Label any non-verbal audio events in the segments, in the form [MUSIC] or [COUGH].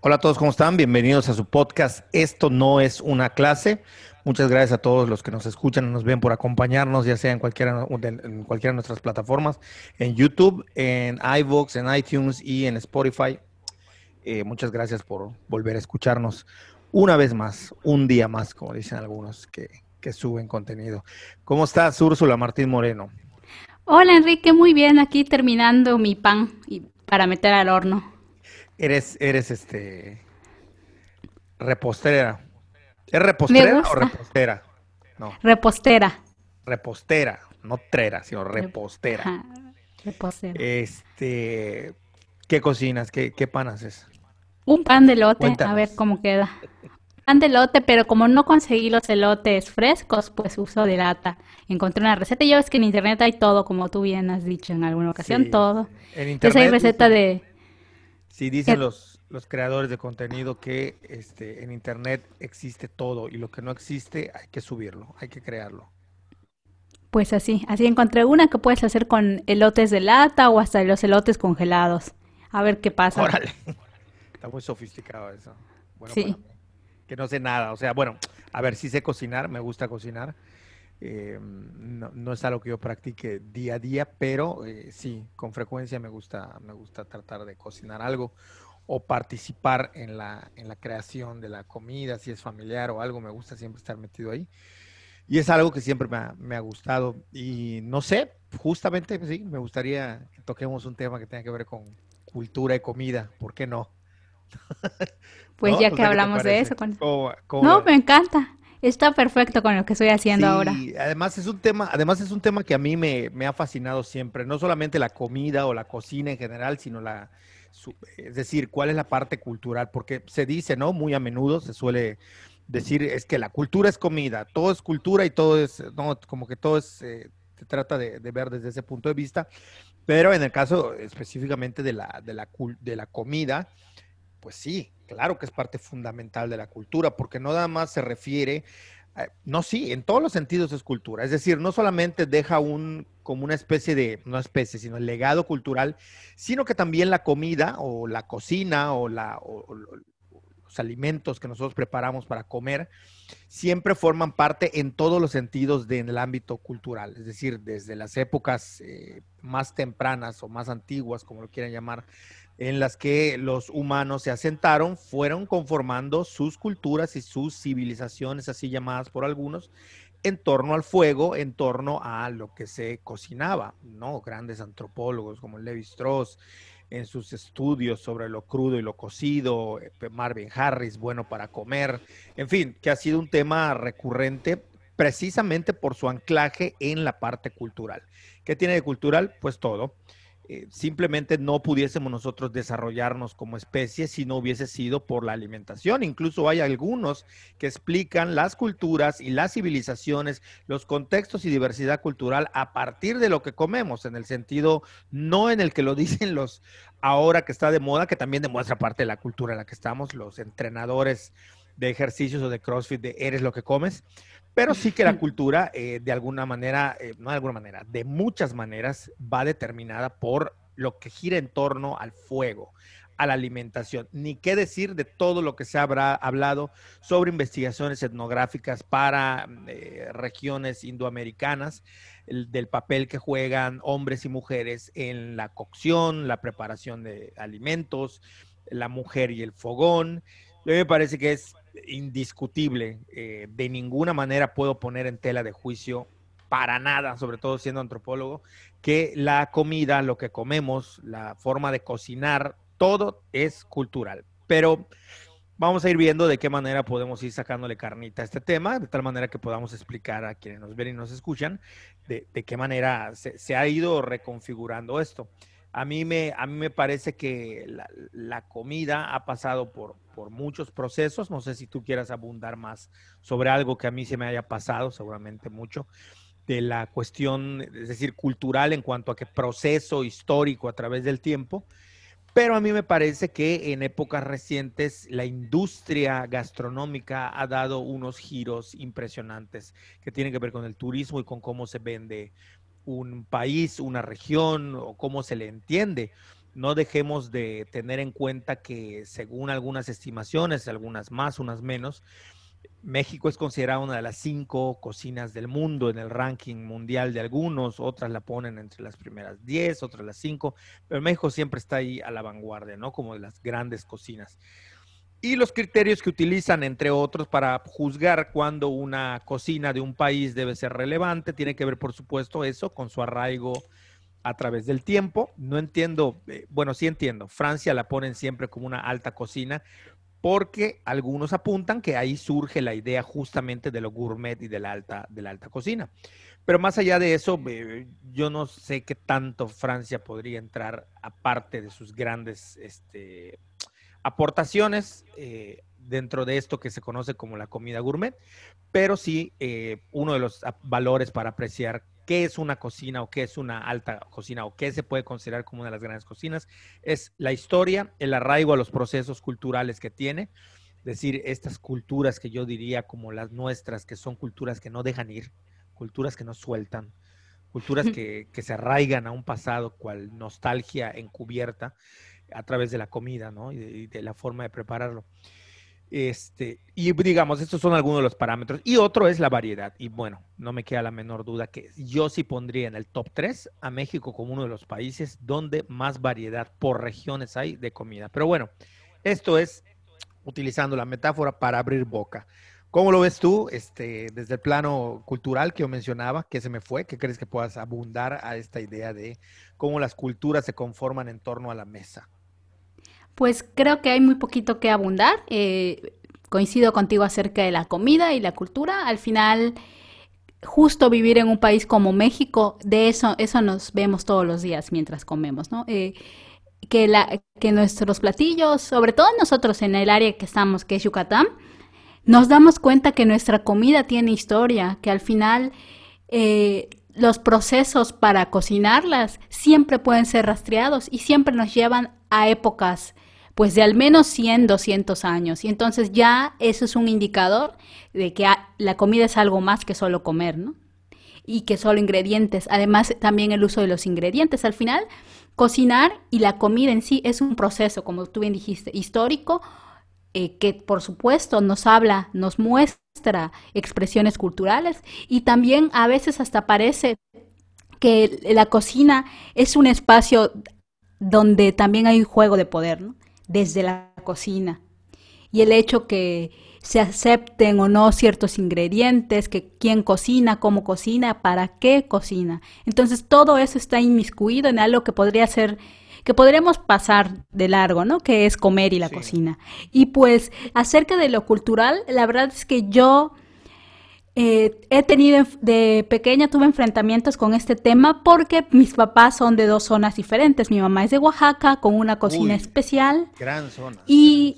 Hola a todos, ¿cómo están? Bienvenidos a su podcast. Esto no es una clase. Muchas gracias a todos los que nos escuchan y nos ven por acompañarnos, ya sea en cualquiera, en cualquiera de nuestras plataformas, en YouTube, en iVoox, en iTunes y en Spotify. Eh, muchas gracias por volver a escucharnos una vez más, un día más, como dicen algunos que, que suben contenido. ¿Cómo estás, Úrsula Martín Moreno? Hola, Enrique, muy bien. Aquí terminando mi pan para meter al horno. Eres, eres este repostera. ¿Es repostera o repostera? No. Repostera. Repostera, no trera, sino repostera. repostera. Este, ¿qué cocinas? ¿Qué, qué pan haces? Un pan de lote, a ver cómo queda. Pan de lote, pero como no conseguí los elotes frescos, pues uso de lata. Encontré una receta. Y ya ves que en internet hay todo, como tú bien has dicho en alguna ocasión, todo. En internet. Entonces hay receta de Sí, dicen los, los creadores de contenido que este, en Internet existe todo y lo que no existe hay que subirlo, hay que crearlo. Pues así, así encontré una que puedes hacer con elotes de lata o hasta los elotes congelados. A ver qué pasa. Órale. [LAUGHS] Está muy sofisticado eso. sí. Que no sé nada. O sea, bueno, a ver, sí sé cocinar, me gusta cocinar. Eh, no, es algo que yo practique día a día, pero eh, sí, con frecuencia me gusta, me gusta tratar de cocinar algo o participar en la, en la creación de la comida, si es familiar o algo, me gusta siempre estar metido ahí. Y es algo que siempre me ha, me ha gustado. Y no sé, justamente sí, me gustaría que toquemos un tema que tenga que ver con cultura y comida, ¿por qué no? [LAUGHS] Pues ya que hablamos de eso. no, me encanta. Está perfecto con lo que estoy haciendo sí, ahora. Además es un tema, además es un tema que a mí me, ha fascinado siempre, no solamente la comida o la cocina en general, sino la, es decir, cuál es la parte cultural, porque se dice, ¿no? Muy a menudo se suele decir es que la cultura es comida, todo es cultura y todo es, no, como que todo es, eh, se trata de, ver desde ese punto de vista, pero en el caso específicamente de la, de la, de la comida, pues sí, claro que es parte fundamental de la cultura, porque no nada más se refiere, eh, no, sí, en todos los sentidos es cultura. Es decir, no solamente deja un, como una especie de, no especie, sino el legado cultural, sino que también la comida o la cocina o, la, los alimentos que nosotros preparamos para comer, siempre forman parte en todos los sentidos del ámbito cultural. Es decir, desde las épocas eh, más tempranas o más antiguas, como lo quieran llamar, en las que los humanos se asentaron, fueron conformando sus culturas y sus civilizaciones, así llamadas por algunos, en torno al fuego, en torno a lo que se cocinaba, ¿no? Grandes antropólogos como Levi Strauss en sus estudios sobre lo crudo y lo cocido, eh, Marvin Harris, bueno para comer, en fin, que ha sido un tema recurrente precisamente por su anclaje en la parte cultural. ¿Qué tiene de cultural? Pues todo. Eh, simplemente no pudiésemos nosotros desarrollarnos como especie si no hubiese sido por la alimentación. Incluso hay algunos que explican las culturas y las civilizaciones, los contextos y diversidad cultural a partir de lo que comemos, en el sentido no en el que lo [LAUGHS] dicen los ahora que está de moda, que también demuestra parte de la cultura en la que estamos, los entrenadores de ejercicios o de CrossFit de eres lo que comes, pero sí que la cultura, eh, de alguna manera, eh, no de alguna manera, de muchas maneras, va determinada por lo que gira en torno al fuego, a la alimentación. Ni qué decir de todo lo que se habrá hablado sobre investigaciones etnográficas para eh, regiones indoamericanas, del papel que juegan hombres y mujeres en la cocción, la preparación de alimentos, la mujer y el fogón. A mí me parece que es indiscutible. Eh, de ninguna manera puedo poner en tela de juicio, para nada, sobre todo siendo antropólogo, que la comida, lo que comemos, la forma de cocinar, todo es cultural. Pero vamos a ir viendo de qué manera podemos ir sacándole carnita a este tema, de tal manera que podamos explicar a quienes nos ven y nos escuchan de, qué manera se ha ido reconfigurando esto. A mí me, a mí me parece que la, comida ha pasado por, por, muchos procesos. No sé si tú quieras abundar más sobre algo que a mí se me haya pasado, seguramente mucho, de la cuestión, es decir, cultural en cuanto a qué proceso histórico a través del tiempo. Pero a mí me parece que en épocas recientes la industria gastronómica ha dado unos giros impresionantes que tienen que ver con el turismo y con cómo se vende un país, una región o cómo se le entiende. No dejemos de tener en cuenta que según algunas estimaciones, algunas más, unas menos, México es considerada una de las cinco cocinas del mundo en el ranking mundial de algunos, otras la ponen entre las primeras diez, otras las cinco, pero México siempre está ahí a la vanguardia, ¿no? Como de las grandes cocinas. Y los criterios que utilizan, entre otros, para juzgar cuándo una cocina de un país debe ser relevante, tiene que ver, por supuesto, eso con su arraigo a través del tiempo. No entiendo, eh, bueno, sí entiendo, Francia la ponen siempre como una alta cocina, porque algunos apuntan que ahí surge la idea justamente de lo gourmet y de la alta, de la alta cocina. Pero más allá de eso, eh, yo no sé qué tanto Francia podría entrar aparte de sus grandes este, aportaciones eh, dentro de esto que se conoce como la comida gourmet, pero sí eh, uno de los valores para apreciar qué es una cocina o qué es una alta cocina o qué se puede considerar como una de las grandes cocinas, es la historia, el arraigo a los procesos culturales que tiene, es decir, estas culturas que yo diría como las nuestras, que son culturas que no dejan ir, culturas que no sueltan, culturas que, que se arraigan a un pasado cual nostalgia encubierta a través de la comida, ¿no? Y de, la forma de prepararlo. Este, y digamos, estos son algunos de los parámetros. Y otro es la variedad. Y bueno, no me queda la menor duda que yo sí pondría en el top 3 a México como uno de los países donde más variedad por regiones hay de comida. Pero bueno, esto es utilizando la metáfora para abrir boca. ¿Cómo lo ves tú este, desde el plano cultural que yo mencionaba? ¿Qué se me fue? ¿Qué crees que puedas abundar a esta idea de cómo las culturas se conforman en torno a la mesa? Pues creo que hay muy poquito que abundar. Eh, coincido contigo acerca de la comida y la cultura. Al final, justo vivir en un país como México, de eso, eso nos vemos todos los días mientras comemos, ¿no? Eh, que, la, que nuestros platillos, sobre todo nosotros en el área que estamos, que es Yucatán, nos damos cuenta que nuestra comida tiene historia, que al final eh, los procesos para cocinarlas siempre pueden ser rastreados y siempre nos llevan a épocas pues de al menos 100, 200 años. Y entonces ya eso es un indicador de que la comida es algo más que solo comer, ¿no? Y que solo ingredientes. Además, también el uso de los ingredientes. Al final, cocinar y la comida en sí es un proceso, como tú bien dijiste, histórico, eh, que por supuesto nos habla, nos muestra expresiones culturales y también a veces hasta parece que la cocina es un espacio donde también hay un juego de poder, ¿no? Desde la cocina. Y el hecho que se acepten o no ciertos ingredientes, que quién cocina, cómo cocina, para qué cocina. Entonces todo eso está inmiscuido en algo que podría ser que podremos pasar de largo, ¿no? Que es comer y la cocina. Y pues acerca de lo cultural, la verdad es que yo eh, he tenido de pequeña tuve enfrentamientos con este tema porque mis papás son de dos zonas diferentes. Mi mamá es de Oaxaca con una cocina especial. Gran zona. Y,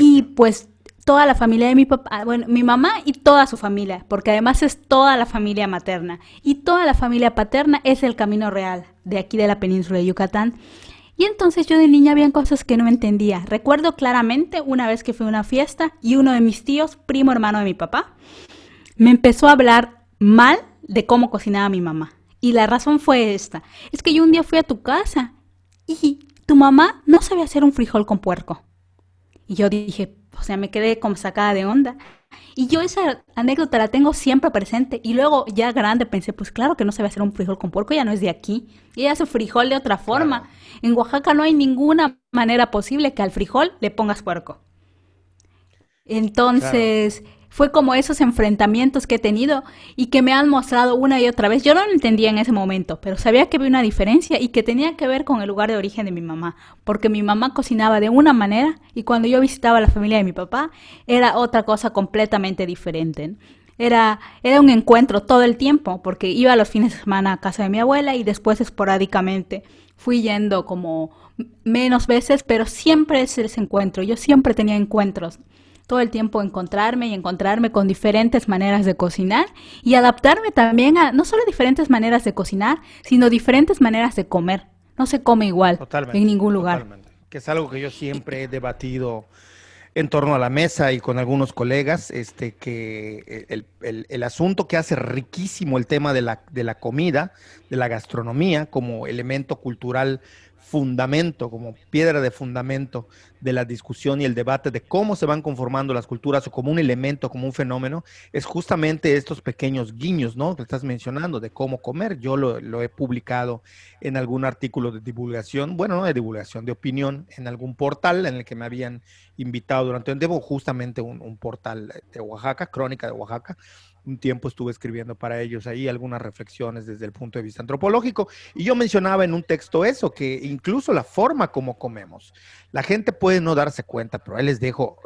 y pues toda la familia de mi papá, bueno, mi mamá y toda su familia, porque además es toda la familia materna. Y toda la familia paterna es el camino real de aquí de la península de Yucatán. Y entonces yo de niña había cosas que no entendía. Recuerdo claramente una vez que fui a una fiesta y uno de mis tíos, primo hermano de mi papá, me empezó a hablar mal de cómo cocinaba mi mamá. Y la razón fue esta. Es que yo un día fui a tu casa y tu mamá no sabía hacer un frijol con puerco. Y yo dije, o sea, me quedé como sacada de onda. Y yo esa anécdota la tengo siempre presente. Y luego ya grande pensé, pues claro que no sabe hacer un frijol con puerco, ya no es de aquí. Ella hace frijol de otra forma. En Oaxaca no hay ninguna manera posible que al frijol le pongas puerco. Entonces, fue como esos enfrentamientos que he tenido y que me han mostrado una y otra vez. Yo no lo entendía en ese momento, pero sabía que había una diferencia y que tenía que ver con el lugar de origen de mi mamá, porque mi mamá cocinaba de una manera y cuando yo visitaba la familia de mi papá era otra cosa completamente diferente. Era, era un encuentro todo el tiempo, porque iba los fines de semana a casa de mi abuela y después esporádicamente fui yendo como menos veces, pero siempre es ese encuentro. Yo siempre tenía encuentros todo el tiempo encontrarme y encontrarme con diferentes maneras de cocinar y adaptarme también a no solo diferentes maneras de cocinar, sino diferentes maneras de comer. No se come igual en ningún lugar. Que es algo que yo siempre he debatido en torno a la mesa y con algunos colegas, este, que el, el, asunto que hace riquísimo el tema de la, de la comida, de la gastronomía como elemento cultural fundamento, como piedra de fundamento de la discusión y el debate de cómo se van conformando las culturas o como un elemento, como un fenómeno, es justamente estos pequeños guiños, ¿no? Que estás mencionando de cómo comer. Yo lo, he publicado en algún artículo de divulgación, bueno, no de divulgación, de opinión, en algún portal en el que me habían invitado durante un tiempo, justamente un, un portal de Oaxaca, Crónica de Oaxaca, un tiempo estuve escribiendo para ellos ahí algunas reflexiones desde el punto de vista antropológico. Y yo mencionaba en un texto eso, que incluso la forma como comemos, la gente puede no darse cuenta, pero ahí les dejo,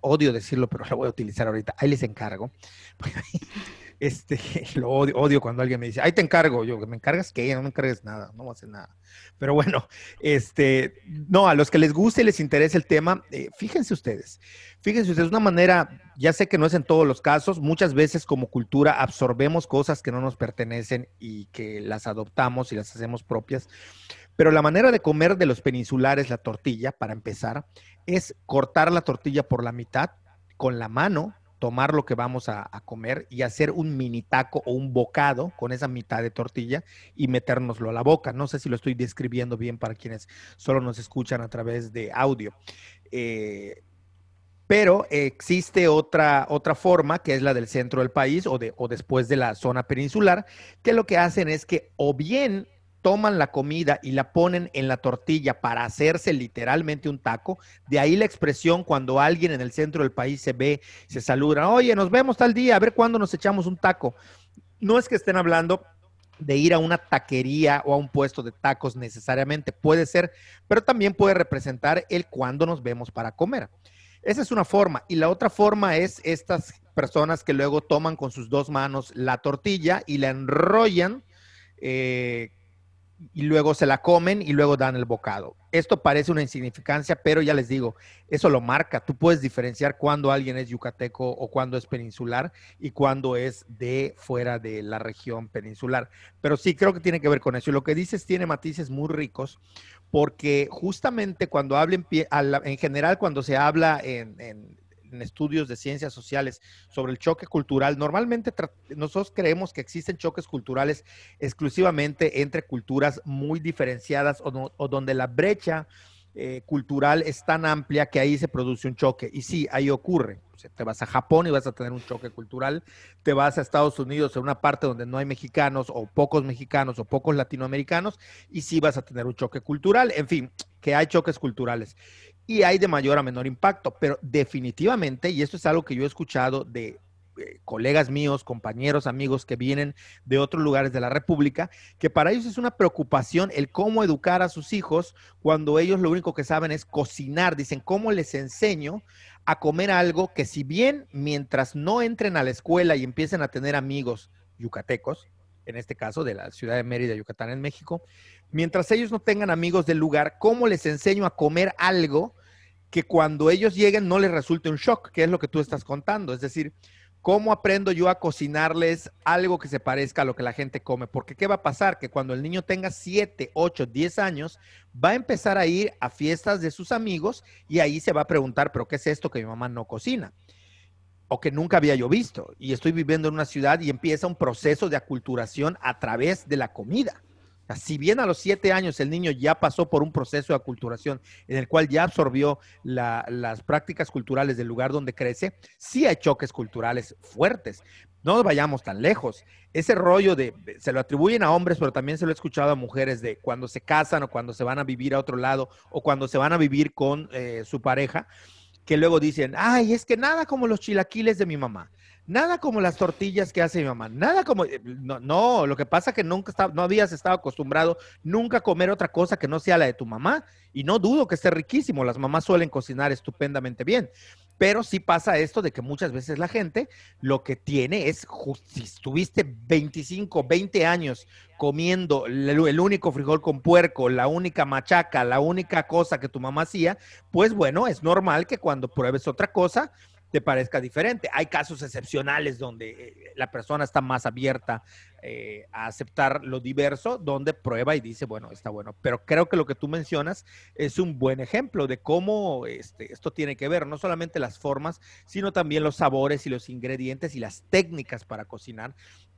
odio decirlo, pero lo voy a utilizar ahorita, ahí les encargo. [LAUGHS] Este, [LAUGHS] lo odio, odio, cuando alguien me dice, ahí te encargo. Yo, ¿me encargas qué? No me encargues nada, no voy a hacer nada. Pero bueno, [LAUGHS] este, no, a los que les guste y les interese el tema, eh, fíjense ustedes, fíjense ustedes, una manera, ya sé que no es en todos los casos, muchas veces como cultura absorbemos cosas que no nos pertenecen y que las adoptamos y las hacemos propias. Pero la manera de comer de los peninsulares la tortilla, para empezar, es cortar la tortilla por la mitad con la mano tomar lo que vamos a, comer y hacer un mini taco o un bocado con esa mitad de tortilla y metérnoslo a la boca. No sé si lo estoy describiendo bien para quienes solo nos escuchan a través de audio. Eh, pero existe otra, otra forma, que es la del centro del país o, de, o después de la zona peninsular, que lo que hacen es que o bien toman la comida y la ponen en la tortilla para hacerse literalmente un taco. De ahí la expresión cuando alguien en el centro del país se ve, se saluda, oye, nos vemos tal día, a ver cuándo nos echamos un taco. No es que estén hablando de ir a una taquería o a un puesto de tacos necesariamente, puede ser, pero también puede representar el cuándo nos vemos para comer. Esa es una forma. Y la otra forma es estas personas que luego toman con sus dos manos la tortilla y la enrollan eh, y luego se la comen y luego dan el bocado. Esto parece una insignificancia, pero ya les digo, eso lo marca. Tú puedes diferenciar cuando alguien es yucateco o cuando es peninsular y cuando es de fuera de la región peninsular. Pero sí, creo que tiene que ver con eso. Y lo que dices tiene matices muy ricos, porque justamente cuando hablen, en general, cuando se habla en, en en estudios de ciencias sociales sobre el choque cultural, normalmente nosotros creemos que existen choques culturales exclusivamente entre culturas muy diferenciadas o, donde la brecha eh, cultural es tan amplia que ahí se produce un choque. Y sí, ahí ocurre. te vas a Japón y vas a tener un choque cultural. Te vas a Estados Unidos, en una parte donde no hay mexicanos o pocos mexicanos o pocos latinoamericanos, y sí vas a tener un choque cultural. En fin, que hay choques culturales y hay de mayor a menor impacto, pero definitivamente, y esto es algo que yo he escuchado de eh, colegas míos, compañeros, amigos que vienen de otros lugares de la República, que para ellos es una preocupación el cómo educar a sus hijos cuando ellos lo único que saben es cocinar. Dicen, ¿cómo les enseño a comer algo que si bien mientras no entren a la escuela y empiecen a tener amigos yucatecos, en este caso de la ciudad de Mérida, Yucatán, en México, mientras ellos no tengan amigos del lugar, ¿cómo les enseño a comer algo que cuando ellos lleguen no les resulte un shock, que es lo que tú estás contando? Es decir, ¿cómo aprendo yo a cocinarles algo que se parezca a lo que la gente come? Porque ¿qué va a pasar? Que cuando el niño tenga 7, 8, 10 años, va a empezar a ir a fiestas de sus amigos y ahí se va a preguntar, pero ¿qué es esto que mi mamá no cocina? O que nunca había yo visto. Y estoy viviendo en una ciudad y empieza un proceso de aculturación a través de la comida. si bien a los siete años el niño ya pasó por un proceso de aculturación en el cual ya absorbió las prácticas culturales del lugar donde crece, sí hay choques culturales fuertes. No vayamos tan lejos. Ese rollo de, se lo atribuyen a hombres, pero también se lo he escuchado a mujeres de cuando se casan o cuando se van a vivir a otro lado o cuando se van a vivir con eh, su pareja que luego dicen, ay, es que nada como los chilaquiles de mi mamá, nada como las tortillas que hace mi mamá, nada como, eh, no, no lo que pasa es que nunca no habías estado acostumbrado nunca a comer otra cosa que no sea la de tu mamá, y no dudo que esté riquísimo, las mamás suelen cocinar estupendamente bien, pero sí pasa esto de que muchas veces la gente lo que tiene es, si estuviste 25, 20 años comiendo el, único frijol con puerco, la única machaca, la única cosa que tu mamá hacía, pues bueno, es normal que cuando pruebes otra cosa, te parezca diferente. Hay casos excepcionales donde eh, la persona está más abierta eh, a aceptar lo diverso, donde prueba y dice, bueno, está bueno. Pero creo que lo que tú mencionas es un buen ejemplo de cómo este, esto tiene que ver, no solamente las formas, sino también los sabores y los ingredientes y las técnicas para cocinar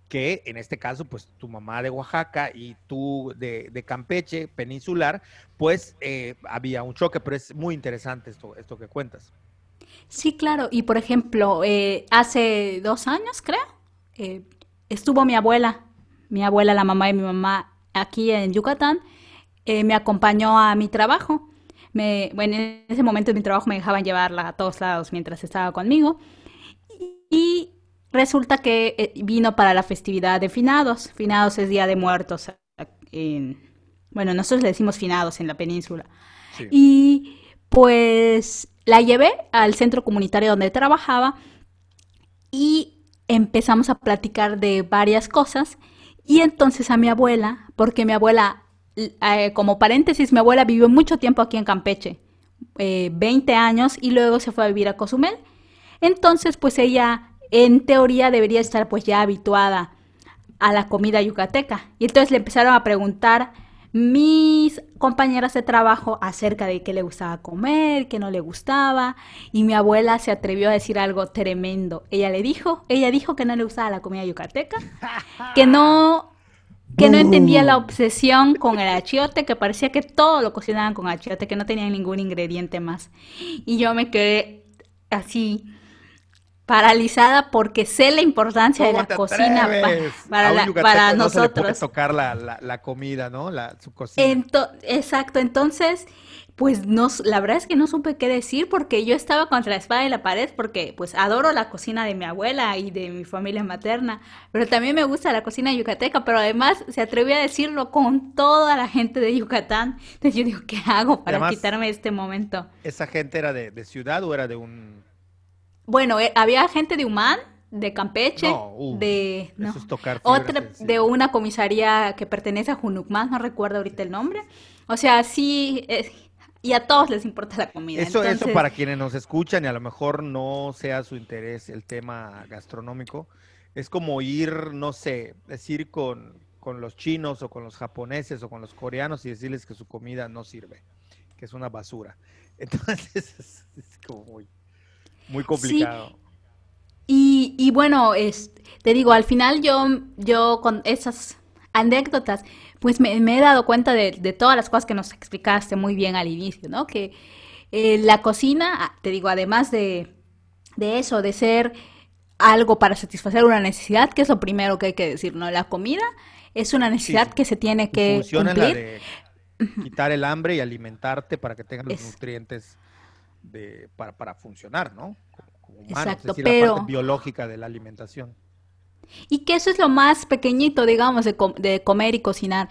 que en este caso, pues tu mamá de Oaxaca y tú de, Campeche, peninsular, pues eh, había un choque, pero es muy interesante esto, esto que cuentas. Sí, claro, y por ejemplo, eh, hace dos años, creo, eh, estuvo mi abuela, mi abuela, la mamá de mi mamá, aquí en Yucatán, me acompañó a mi trabajo. Me, bueno, en ese momento de mi trabajo me dejaban llevarla a todos lados mientras estaba conmigo. Y Resulta que eh, vino para la festividad de finados. Finados es Día de Muertos. bueno, nosotros le decimos finados en la península. Y pues la llevé al centro comunitario donde trabajaba y empezamos a platicar de varias cosas. Y entonces a mi abuela, porque mi abuela, eh, como paréntesis, mi abuela vivió mucho tiempo aquí en Campeche, 20 eh, años, y luego se fue a vivir a Cozumel. Entonces, pues ella en teoría debería estar pues ya habituada a la comida yucateca. Y entonces le empezaron a preguntar mis compañeras de trabajo acerca de qué le gustaba comer, qué no le gustaba, y mi abuela se atrevió a decir algo tremendo. Ella le dijo, ella dijo que no le gustaba la comida yucateca, que no que no entendía la obsesión con el achiote, que parecía que todo lo cocinaban con achiote, que no tenían ningún ingrediente más. Y yo me quedé así paralizada porque sé la importancia de la cocina para, para nosotros. No se tocar la, la, comida, ¿no? La, su cocina. exacto, entonces, pues no, la verdad es que no supe qué decir porque yo estaba contra la espada y la pared porque pues adoro la cocina de mi abuela y de mi familia materna, pero también me gusta la cocina yucateca, pero además se atrevió a decirlo con toda la gente de Yucatán. Entonces yo digo, ¿qué hago para quitarme este momento? ¿Esa gente era de, de ciudad o era de un bueno, eh, había gente de Humán, de Campeche, de otra de una comisaría que pertenece a Junucmán, no recuerdo ahorita el nombre. O sea, sí, eh, y a todos les importa la comida. Eso, eso para quienes nos escuchan y a lo mejor no sea su interés el tema gastronómico, es como ir, no sé, decir con, con los chinos o con los japoneses o con los coreanos y decirles que su comida no sirve, que es una basura. [LAUGHS] Entonces, es como muy muy complicado. Y, bueno, es, te digo, al final yo, yo con esas anécdotas, pues me, he dado cuenta de, todas las cosas que nos explicaste muy bien al inicio, ¿no? Que eh, la cocina, ah, te digo, además de, de eso, de ser algo para satisfacer una necesidad, que es lo primero que hay que decir, ¿no? La comida es una necesidad que se tiene que cumplir. de quitar el hambre y alimentarte para que tengas los nutrientes de, para, para funcionar, ¿no? Como, Exacto, pero... la parte biológica de la alimentación. Y que eso es lo más pequeñito, digamos, de, de comer y cocinar.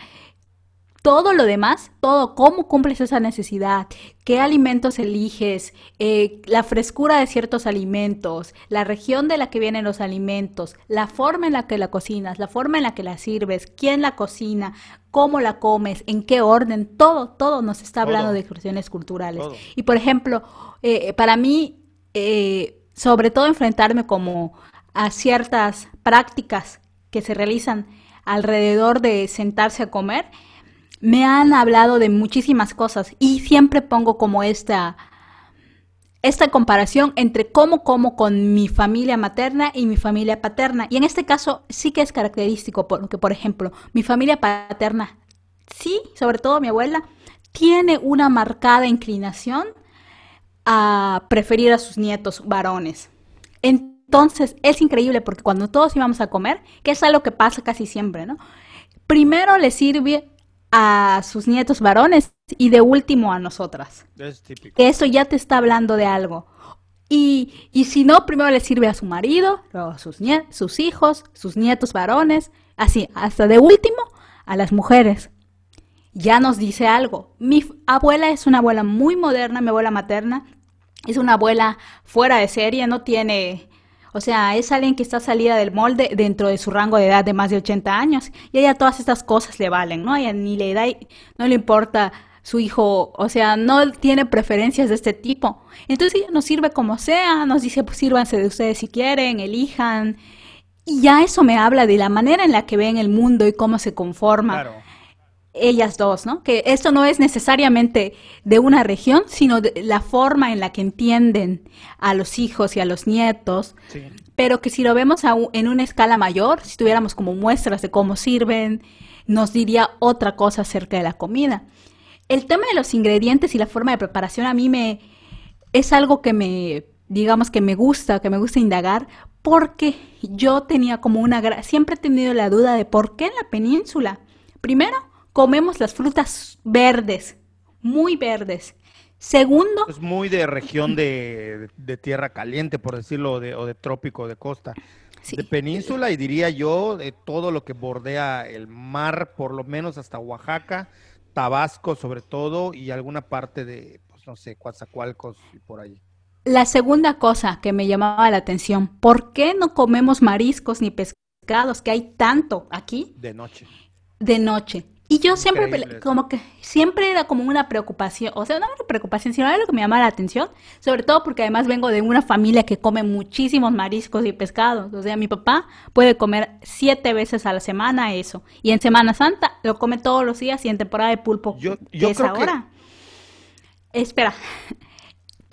Todo lo demás, todo, cómo cumples esa necesidad, qué alimentos eliges, eh, la frescura de ciertos alimentos, la región de la que vienen los alimentos, la forma en la que la cocinas, la forma en la que la sirves, quién la cocina, cómo la comes, en qué orden, todo, todo nos está hablando de cuestiones culturales. Y por ejemplo, eh, para mí, eh, sobre todo enfrentarme como a ciertas prácticas que se realizan alrededor de sentarse a comer, me han hablado de muchísimas cosas y siempre pongo como esta, esta comparación entre cómo como con mi familia materna y mi familia paterna. Y en este caso sí que es característico porque, por ejemplo, mi familia paterna, sí, sobre todo mi abuela, tiene una marcada inclinación a preferir a sus nietos varones. Entonces es increíble porque cuando todos íbamos a comer, que es algo que pasa casi siempre, ¿no? Primero le sirve a sus nietos varones y de último a nosotras. Es típico. Eso ya te está hablando de algo. Y, y si no, primero le sirve a su marido, luego a sus, sus hijos, sus nietos varones, así, hasta de último a las mujeres. Ya nos dice algo. Mi abuela es una abuela muy moderna, mi abuela materna. Es una abuela fuera de serie, no tiene o sea, es alguien que está salida del molde dentro de su rango de edad de más de 80 años y a ella todas estas cosas le valen, ¿no? A ella ni le da, no le importa su hijo, o sea, no tiene preferencias de este tipo. Entonces ella nos sirve como sea, nos dice, pues sírvanse de ustedes si quieren, elijan. Y ya eso me habla de la manera en la que ven el mundo y cómo se conforma. Ellas dos, ¿no? Que esto no es necesariamente de una región, sino de la forma en la que entienden a los hijos y a los nietos. Pero que si lo vemos en una escala mayor, si tuviéramos como muestras de cómo sirven, nos diría otra cosa acerca de la comida. El tema de los ingredientes y la forma de preparación a mí me es algo que me digamos que me gusta, que me gusta indagar, porque yo tenía como una siempre he tenido la duda de por qué en la península. Primero, comemos las frutas verdes, muy verdes. Segundo, es muy de región de, tierra caliente, por decirlo, de, o de trópico, de costa. De península y diría yo de todo lo que bordea el mar, por lo menos hasta Oaxaca, Tabasco sobre todo y alguna parte de, pues no sé, Coatzacoalcos y por ahí. La segunda cosa que me llamaba la atención, ¿por qué no comemos mariscos ni pescados que hay tanto aquí? De noche. De noche. Y yo siempre, como que, siempre era como una preocupación, o sea, no era preocupación, sino lo que me llamaba la atención, sobre todo porque además vengo de una familia que come muchísimos mariscos y pescados. O sea, mi papá puede comer siete veces a la semana eso. Y en Semana Santa lo come todos los días y en temporada de pulpo, yo, yo es ahora. Espera,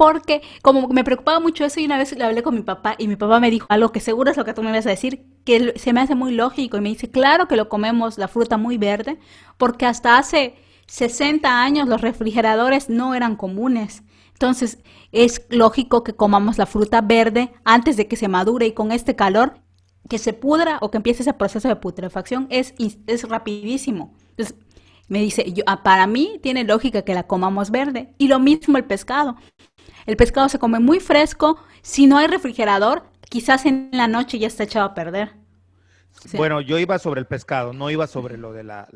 porque como me preocupaba mucho eso y una vez le hablé con mi papá y mi papá me dijo algo que seguro es lo que tú me vas a decir, que se me hace muy lógico y me dice, claro que lo comemos la fruta muy verde, porque hasta hace 60 años los refrigeradores no eran comunes. Entonces es lógico que comamos la fruta verde antes de que se madure y con este calor que se pudra o que empiece ese proceso de putrefacción es, es rapidísimo. Entonces, me dice, yo, ah, para mí tiene lógica que la comamos verde. Y lo mismo el pescado. El pescado se come muy fresco. Si no hay refrigerador, quizás en la noche ya está echado a perder. Bueno, yo iba sobre el pescado, no iba sobre lo de la,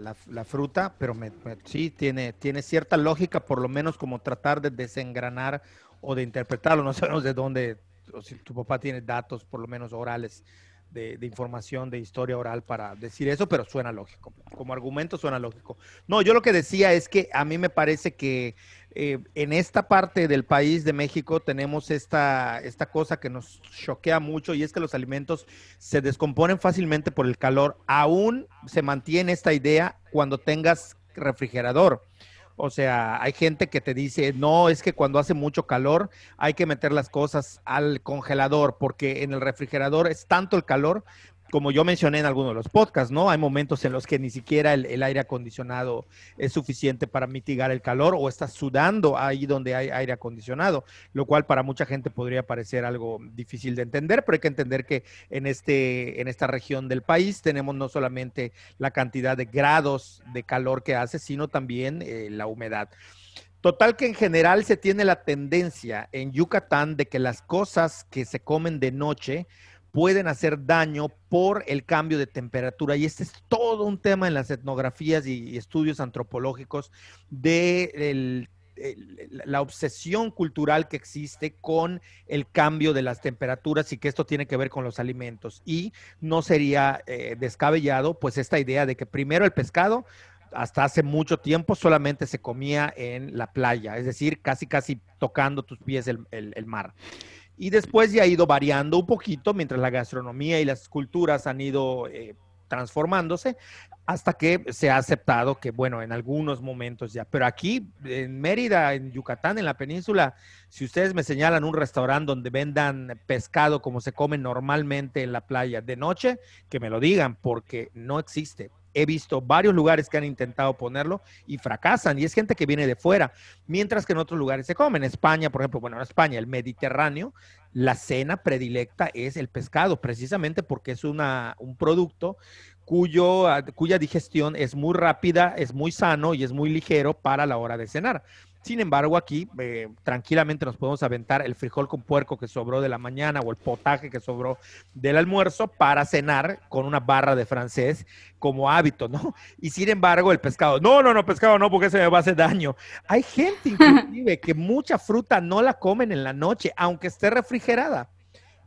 fruta, pero me, sí tiene, tiene cierta lógica, por lo menos como tratar de desengranar o de interpretarlo. No sabemos de dónde, o si tu papá tiene datos, por lo menos orales, de, de, información, de historia oral para decir eso, pero suena lógico. Como argumento suena lógico. No, yo lo que decía es que a mí me parece que eh, en esta parte del país de México tenemos esta, esta cosa que nos choquea mucho y es que los alimentos se descomponen fácilmente por el calor. Aún se mantiene esta idea cuando tengas refrigerador. O sea, hay gente que te dice, no, es que cuando hace mucho calor hay que meter las cosas al congelador porque en el refrigerador es tanto el calor como yo mencioné en algunos de los podcasts, ¿no? Hay momentos en los que ni siquiera el, aire acondicionado es suficiente para mitigar el calor o estás sudando ahí donde hay aire acondicionado, lo cual para mucha gente podría parecer algo difícil de entender, pero hay que entender que en, este, en esta región del país tenemos no solamente la cantidad de grados de calor que hace, sino también eh, la humedad. Total que en general se tiene la tendencia en Yucatán de que las cosas que se comen de noche, pueden hacer daño por el cambio de temperatura. Y este es todo un tema en las etnografías y, estudios antropológicos de la obsesión cultural que existe con el cambio de las temperaturas y que esto tiene que ver con los alimentos. Y no sería eh, descabellado, pues, esta idea de que primero el pescado hasta hace mucho tiempo solamente se comía en la playa, es decir, casi casi tocando tus pies el mar y después ya ha ido variando un poquito mientras la gastronomía y las culturas han ido eh, transformándose hasta que se ha aceptado que, bueno, en algunos momentos ya, pero aquí en Mérida, en Yucatán, en la península, si ustedes me señalan un restaurante donde vendan pescado como se come normalmente en la playa de noche, que me lo digan, porque no existe he visto varios lugares que han intentado ponerlo y fracasan, y es gente que viene de fuera, mientras que en otros lugares se come. En España, por ejemplo, bueno, en España, el Mediterráneo, la cena predilecta es el pescado, precisamente porque es una, un producto cuyo, cuya digestión es muy rápida, es muy sano y es muy ligero para la hora de cenar. Sin embargo, aquí eh, tranquilamente nos podemos aventar el frijol con puerco que sobró de la mañana o el potaje que sobró del almuerzo para cenar con una barra de francés como hábito, ¿no? Y sin embargo, el pescado, no, no, no, pescado no, porque se me va a hacer daño. Hay gente [LAUGHS] inclusive que mucha fruta no la comen en la noche, aunque esté refrigerada.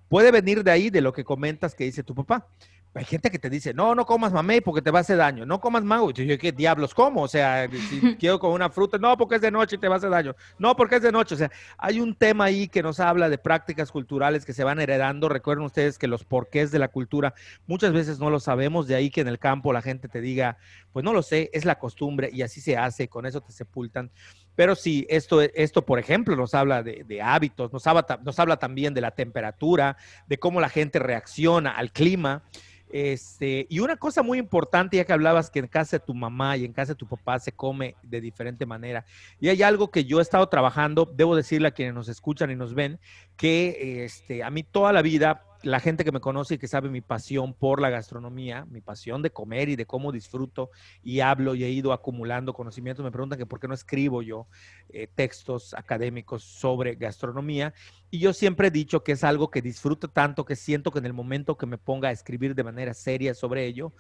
Puede venir de ahí, de lo que comentas que dice tu papá. Hay gente que te dice, no, no comas mamey porque te va a hacer daño, no comas mango. Y yo, ¿qué diablos como? O sea, si [LAUGHS] quiero con una fruta, no, porque es de noche y te va a hacer daño. No, porque es de noche. O sea, hay un tema ahí que nos habla de prácticas culturales que se van heredando. Recuerden ustedes que los porqués de la cultura muchas veces no lo sabemos, de ahí que en el campo la gente te diga, pues no lo sé, es la costumbre y así se hace, con eso te sepultan. Pero sí, esto, esto por ejemplo, nos habla de, hábitos, nos habla, nos habla también de la temperatura, de cómo la gente reacciona al clima. Este, y una cosa muy importante, ya que hablabas que en casa de tu mamá y en casa de tu papá se come de diferente manera. Y hay algo que yo he estado trabajando, debo decirle a quienes nos escuchan y nos ven, que este, a mí toda la vida la gente que me conoce y que sabe mi pasión por la gastronomía, mi pasión de comer y de cómo disfruto y hablo y he ido acumulando conocimientos, me preguntan que por qué no escribo yo eh, textos académicos sobre gastronomía. Y yo siempre he dicho que es algo que disfruto tanto que siento que en el momento que me ponga a escribir de manera seria sobre ello,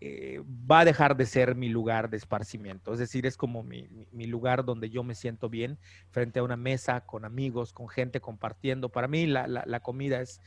eh, va a dejar de ser mi lugar de esparcimiento. Es decir, es como mi, lugar donde yo me siento bien frente a una mesa con amigos, con gente compartiendo. Para mí la comida es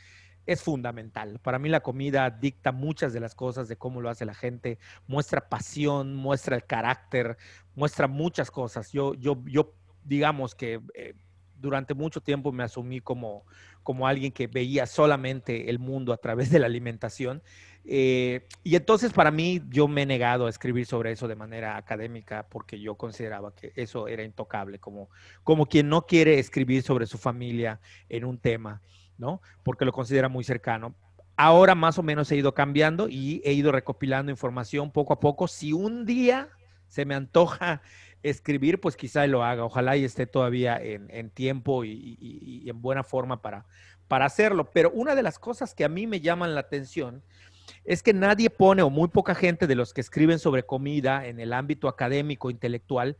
es fundamental. Para mí la comida dicta muchas de las cosas de cómo lo hace la gente, muestra pasión, muestra el carácter, muestra muchas cosas. Yo, yo, yo digamos que eh, durante mucho tiempo me asumí como, como alguien que veía solamente el mundo a través de la alimentación. Eh, y entonces para mí yo me he negado a escribir sobre eso de manera académica porque yo consideraba que eso era intocable, como, como quien no quiere escribir sobre su familia en un tema. ¿no? Porque lo considera muy cercano. Ahora más o menos he ido cambiando y he ido recopilando información poco a poco. Si un día se me antoja escribir, pues quizá lo haga. Ojalá y esté todavía en, tiempo y, en buena forma para, para hacerlo. Pero una de las cosas que a mí me llaman la atención es que nadie pone, o muy poca gente de los que escriben sobre comida en el ámbito académico, intelectual,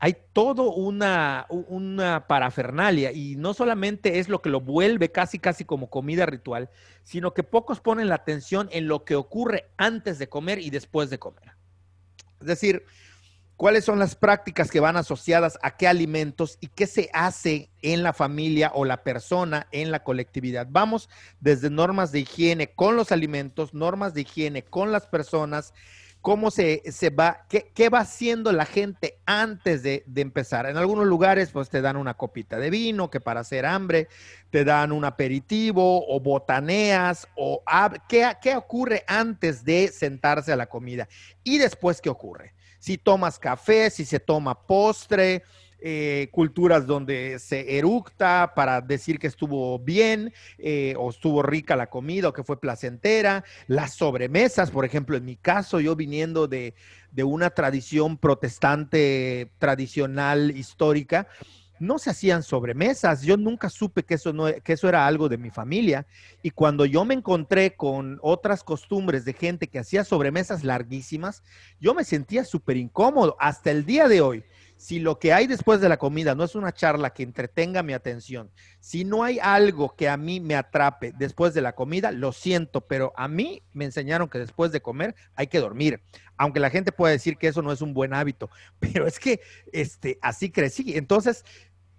hay todo una, una parafernalia y no solamente es lo que lo vuelve casi casi como comida ritual, sino que pocos ponen la atención en lo que ocurre antes de comer y después de comer. Es decir, cuáles son las prácticas que van asociadas a qué alimentos y qué se hace en la familia o la persona en la colectividad. Vamos desde normas de higiene con los alimentos, normas de higiene con las personas, cómo se, se va, qué, qué, va haciendo la gente antes de, de, empezar. En algunos lugares, pues te dan una copita de vino, que para hacer hambre, te dan un aperitivo o botaneas, o ¿qué, qué ocurre antes de sentarse a la comida y después qué ocurre. Si tomas café, si se toma postre, eh, culturas donde se eructa para decir que estuvo bien eh, o estuvo rica la comida o que fue placentera. Las sobremesas, por ejemplo, en mi caso, yo viniendo de, de una tradición protestante tradicional histórica, no se hacían sobremesas. Yo nunca supe que eso, no, que eso era algo de mi familia. Y cuando yo me encontré con otras costumbres de gente que hacía sobremesas larguísimas, yo me sentía súper incómodo. Hasta el día de hoy, si lo que hay después de la comida no es una charla que entretenga mi atención, si no hay algo que a mí me atrape después de la comida, lo siento, pero a mí me enseñaron que después de comer hay que dormir. Aunque la gente pueda decir que eso no es un buen hábito, [LAUGHS] pero es que este, así crecí. Entonces,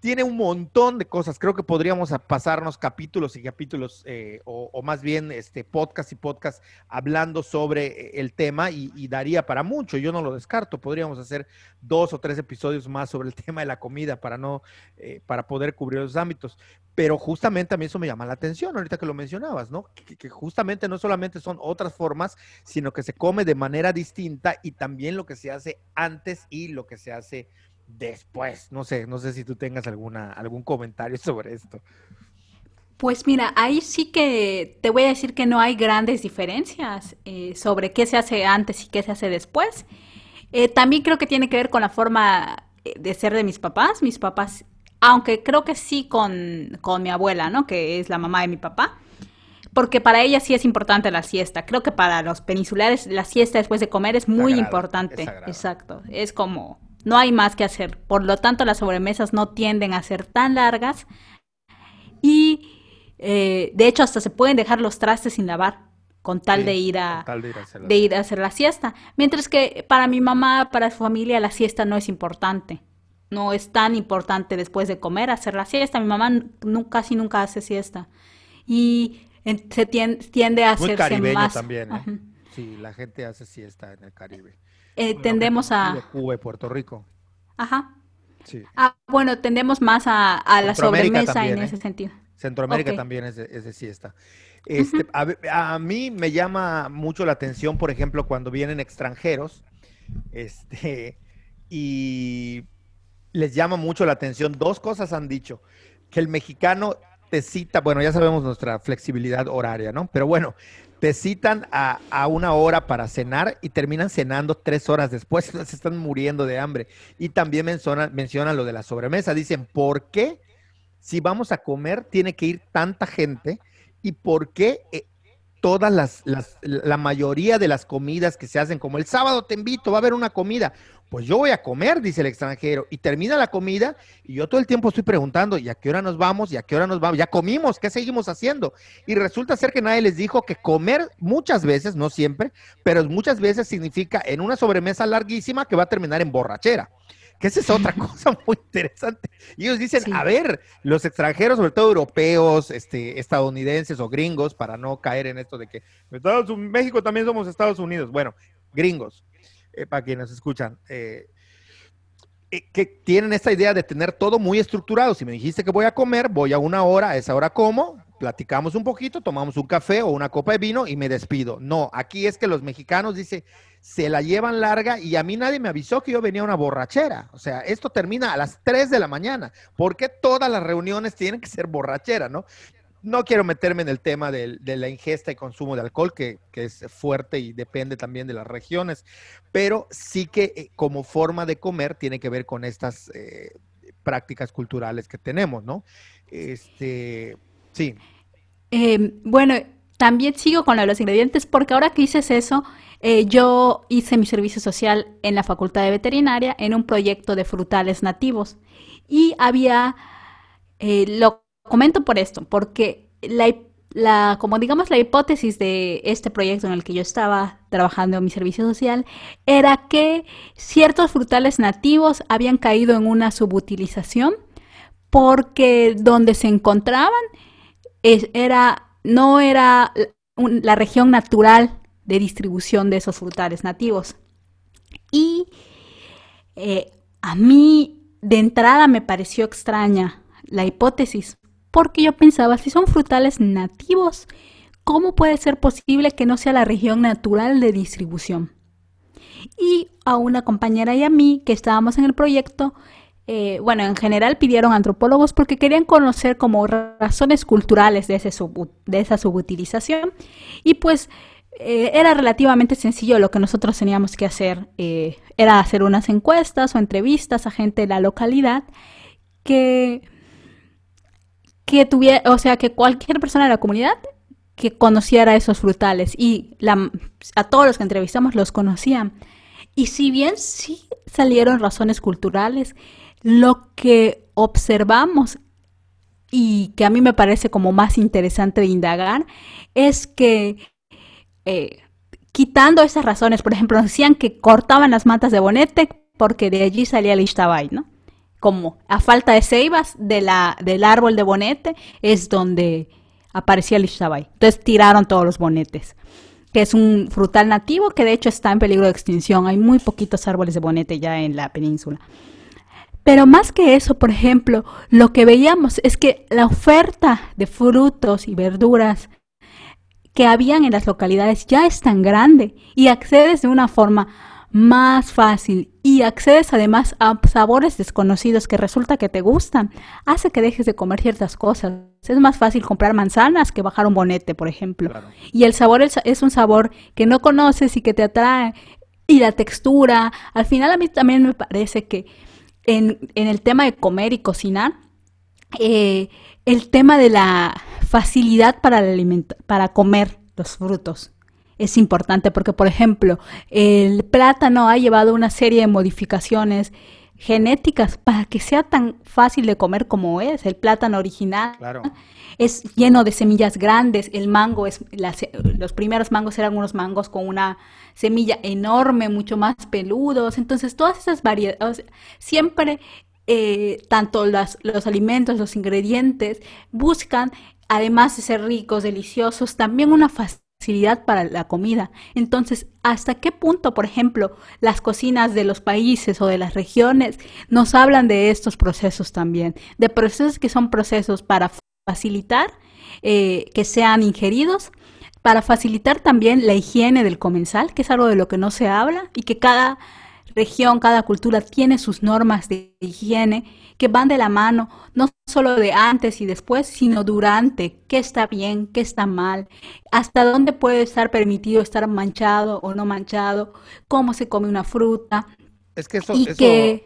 tiene un montón de cosas. Creo que podríamos pasarnos capítulos y capítulos, eh, o, más bien este podcast y podcast hablando sobre eh, el tema y, daría para mucho. Yo no lo descarto. Podríamos hacer dos o tres episodios más sobre el [LAUGHS] tema de la comida para no, eh, para poder cubrir los ámbitos. Pero justamente a mí eso me llama la atención ahorita que lo mencionabas, ¿no? que justamente no solamente son otras formas, sino que se come de manera distinta y también lo que se hace antes y lo que se hace después. No sé, no sé si tú tengas alguna, algún comentario [LAUGHS] sobre esto. Pues mira, ahí sí que te voy a decir que no hay grandes diferencias eh, sobre qué se hace antes y qué se hace después. Eh, también creo que tiene que ver con la forma eh, de ser de mis papás. Mis papás, aunque creo que sí con, con mi abuela, ¿no? Que es la mamá de mi papá. Porque para ella sí es importante la siesta. Creo que para los peninsulares la siesta después de comer es muy importante. Exacto. Es como no hay más que hacer. Por lo tanto, las sobremesas no tienden a ser tan largas y eh, de hecho hasta se pueden dejar los trastes sin lavar con tal, de, ir a, de ir a hacer la siesta. Mientras que para mi mamá, para su familia, la siesta no es importante. No es tan importante después de comer hacer la siesta. Mi mamá casi nunca hace siesta. Y se tiende, a Muy hacerse más. también, ¿eh? Sí, la gente hace siesta en el Caribe. Eh, tendemos a... Cuba y Puerto Rico. Ajá. Sí. Ah, bueno, tendemos más a, la sobremesa en ¿eh? ese sentido. Centroamérica también es de, siesta. Este, a, mí me llama mucho la atención, por ejemplo, cuando vienen extranjeros, este, [LAUGHS] y les llama mucho la atención. Dos cosas han dicho. Que el mexicano te cita, bueno, ya sabemos nuestra flexibilidad horaria, ¿no? Pero bueno, te citan a, una hora para cenar y terminan cenando tres horas después, [LAUGHS] se están muriendo de hambre. Y también mencionan, mencionan lo de la sobremesa. Dicen, ¿por qué si vamos a comer tiene que ir tanta gente? ¿Y por qué eh, todas las, la mayoría de las comidas que se hacen, como el sábado te invito, va a haber una comida. Pues yo voy a comer, dice el extranjero, y termina la comida y yo todo el tiempo estoy preguntando, ¿y a qué hora nos vamos? ¿Y a qué hora nos vamos? Ya comimos, ¿qué seguimos haciendo? Y resulta ser que nadie les dijo que comer muchas veces, no siempre, pero muchas veces significa en una sobremesa larguísima que va a terminar en borrachera que esa es otra [LAUGHS] cosa muy interesante. Y ellos dicen, a ver, los extranjeros, sobre todo europeos, este, estadounidenses o gringos, para no caer en esto de que Estados, México también somos Estados Unidos. Bueno, gringos, eh, para quienes escuchan, eh, eh, que tienen esta idea de tener todo muy estructurado. Si me dijiste que voy a comer, voy a una hora, a esa hora como, platicamos un poquito, tomamos un café o una copa de vino y me despido. No, aquí es que los mexicanos, dice, se la llevan larga y a mí nadie me avisó que yo venía a una borrachera. O sea, esto termina a las 3 de la mañana. ¿Por qué todas las reuniones tienen que ser borrachera, no? No quiero meterme en el tema de, la ingesta y consumo de alcohol, que, es fuerte y depende también de las regiones, pero sí que eh, como forma de comer tiene que ver con estas eh, prácticas culturales que tenemos, ¿no? Este, sí. Eh, bueno, también sigo con los ingredientes porque ahora que dices eso, eh, yo hice mi servicio social en la Facultad de Veterinaria en un proyecto de frutales nativos. Y había, eh, lo comento por esto, porque la, como digamos la hipótesis de este proyecto en el que yo estaba trabajando en mi servicio social era que ciertos frutales nativos habían caído en una subutilización porque donde se encontraban era, no era la región natural de distribución de esos frutales nativos. Y eh, a mí de entrada me pareció extraña la hipótesis, porque yo pensaba, si son frutales nativos, ¿cómo puede ser posible que no sea la región natural de distribución? Y a una compañera y a mí que estábamos en el proyecto, eh, bueno, en general pidieron antropólogos porque querían conocer como razones culturales de, esa subutilización. Y pues eh, era relativamente sencillo lo que nosotros teníamos que hacer. Eh, era hacer unas encuestas o entrevistas a gente de la localidad que, que tuviera, o sea, que cualquier persona de la comunidad que conociera esos frutales y a todos los que entrevistamos los conocían. Y si bien sí salieron razones culturales, lo que observamos y que a mí me parece como más interesante de indagar es que eh, quitando esas razones, por ejemplo, decían que cortaban las matas de bonete porque de allí salía el Ixtabay, ¿no? Como a falta de ceibas de la, del árbol de bonete es donde aparecía el Ixtabay. Entonces tiraron todos los bonetes, que es un frutal nativo que de hecho está en peligro de extinción. Hay muy poquitos árboles de bonete ya en la península. Pero más que eso, por ejemplo, lo que veíamos es que la oferta de frutos y verduras que habían en las localidades ya es tan grande y accedes de una forma más fácil y accedes además a sabores desconocidos que resulta que te gustan, hace que dejes de comer ciertas cosas. Es más fácil comprar manzanas que bajar un bonete, por ejemplo. Y el sabor es un sabor que no conoces y que te atrae. Y la textura, al final a mí también me parece que en, el tema de comer y cocinar, eh, el tema de la facilidad para, para comer los frutos es importante porque, por ejemplo, el plátano ha llevado una serie de modificaciones genéticas para que sea tan fácil de comer como es. El plátano original es lleno de semillas grandes. El mango es, los primeros mangos eran unos mangos con una semilla enorme, mucho más peludos. Entonces, todas esas variedades, siempre eh, tanto los alimentos, los ingredientes, buscan además de ser ricos, deliciosos, también una facilidad para la comida. Entonces, ¿hasta qué punto, por ejemplo, las cocinas de los países o de las regiones nos hablan de estos procesos también? De procesos que son procesos para facilitar eh, que sean ingeridos, para facilitar también la higiene del comensal, que es algo de lo que no se habla y que cada región, cada cultura tiene sus normas de higiene que van de la mano, no solo de antes y después, sino durante, qué está bien, qué está mal, hasta dónde puede estar permitido estar manchado o no manchado, cómo se come una fruta. Es que eso, eso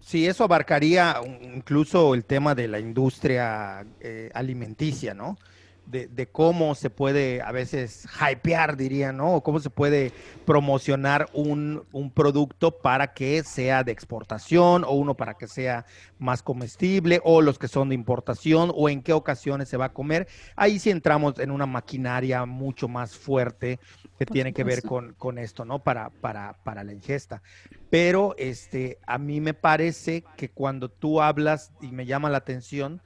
sí, eso abarcaría incluso el tema de la industria eh, alimenticia, ¿no? De, cómo se puede a veces hypear, diría, ¿no? O cómo se puede promocionar un, producto para que sea de exportación o uno para que sea más comestible o los que son de importación o en qué ocasiones se va a comer. Ahí sí entramos en una maquinaria mucho más fuerte que tiene que ver con, con, esto, ¿no? Para, para, para la ingesta. Pero este, a mí me parece que cuando tú hablas y me llama la atención,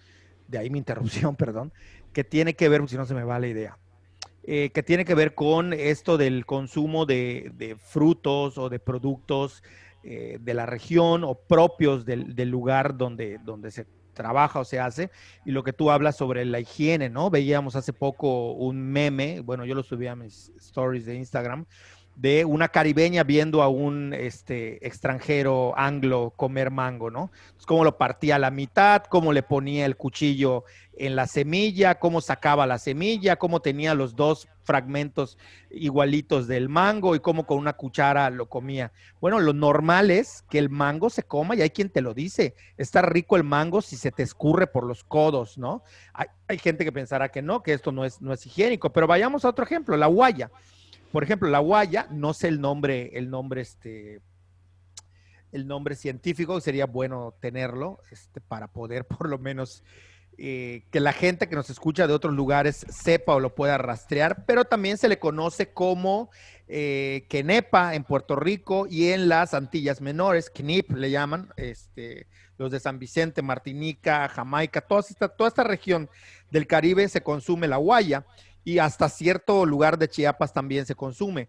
de ahí mi interrupción, [LAUGHS] perdón, que tiene que ver, si no se me va la idea, eh, que tiene que ver con esto del consumo de, frutos o de productos eh, de la región o propios del, lugar donde, donde se trabaja o se hace, y lo que tú hablas sobre la higiene, ¿no? Veíamos hace poco un meme, bueno, yo lo subí a mis stories de Instagram, de una caribeña viendo a un este, extranjero anglo comer mango, ¿no? Es cómo lo partía a la mitad, cómo le ponía el cuchillo en la semilla, cómo sacaba la semilla, cómo tenía los dos fragmentos igualitos del mango y cómo con una cuchara lo comía. Bueno, lo normal es que el mango se coma y hay quien te lo dice. Está rico el mango si se te escurre por los codos, ¿no? Hay, hay gente que pensará que no, que esto no es, no es higiénico, pero vayamos a otro ejemplo, la guaya. Por ejemplo, la guaya, no sé el nombre, el nombre, este, el nombre científico, sería bueno tenerlo, este, para poder [LAUGHS] por lo menos eh, que la gente que nos escucha de otros lugares sepa o lo pueda rastrear, pero también se le conoce como eh, Kenepa en Puerto Rico y en las Antillas Menores, KNIP le llaman, este, los de San Vicente, Martinica, Jamaica, toda esta, toda esta región del Caribe se consume la guaya y hasta cierto lugar de Chiapas también se consume.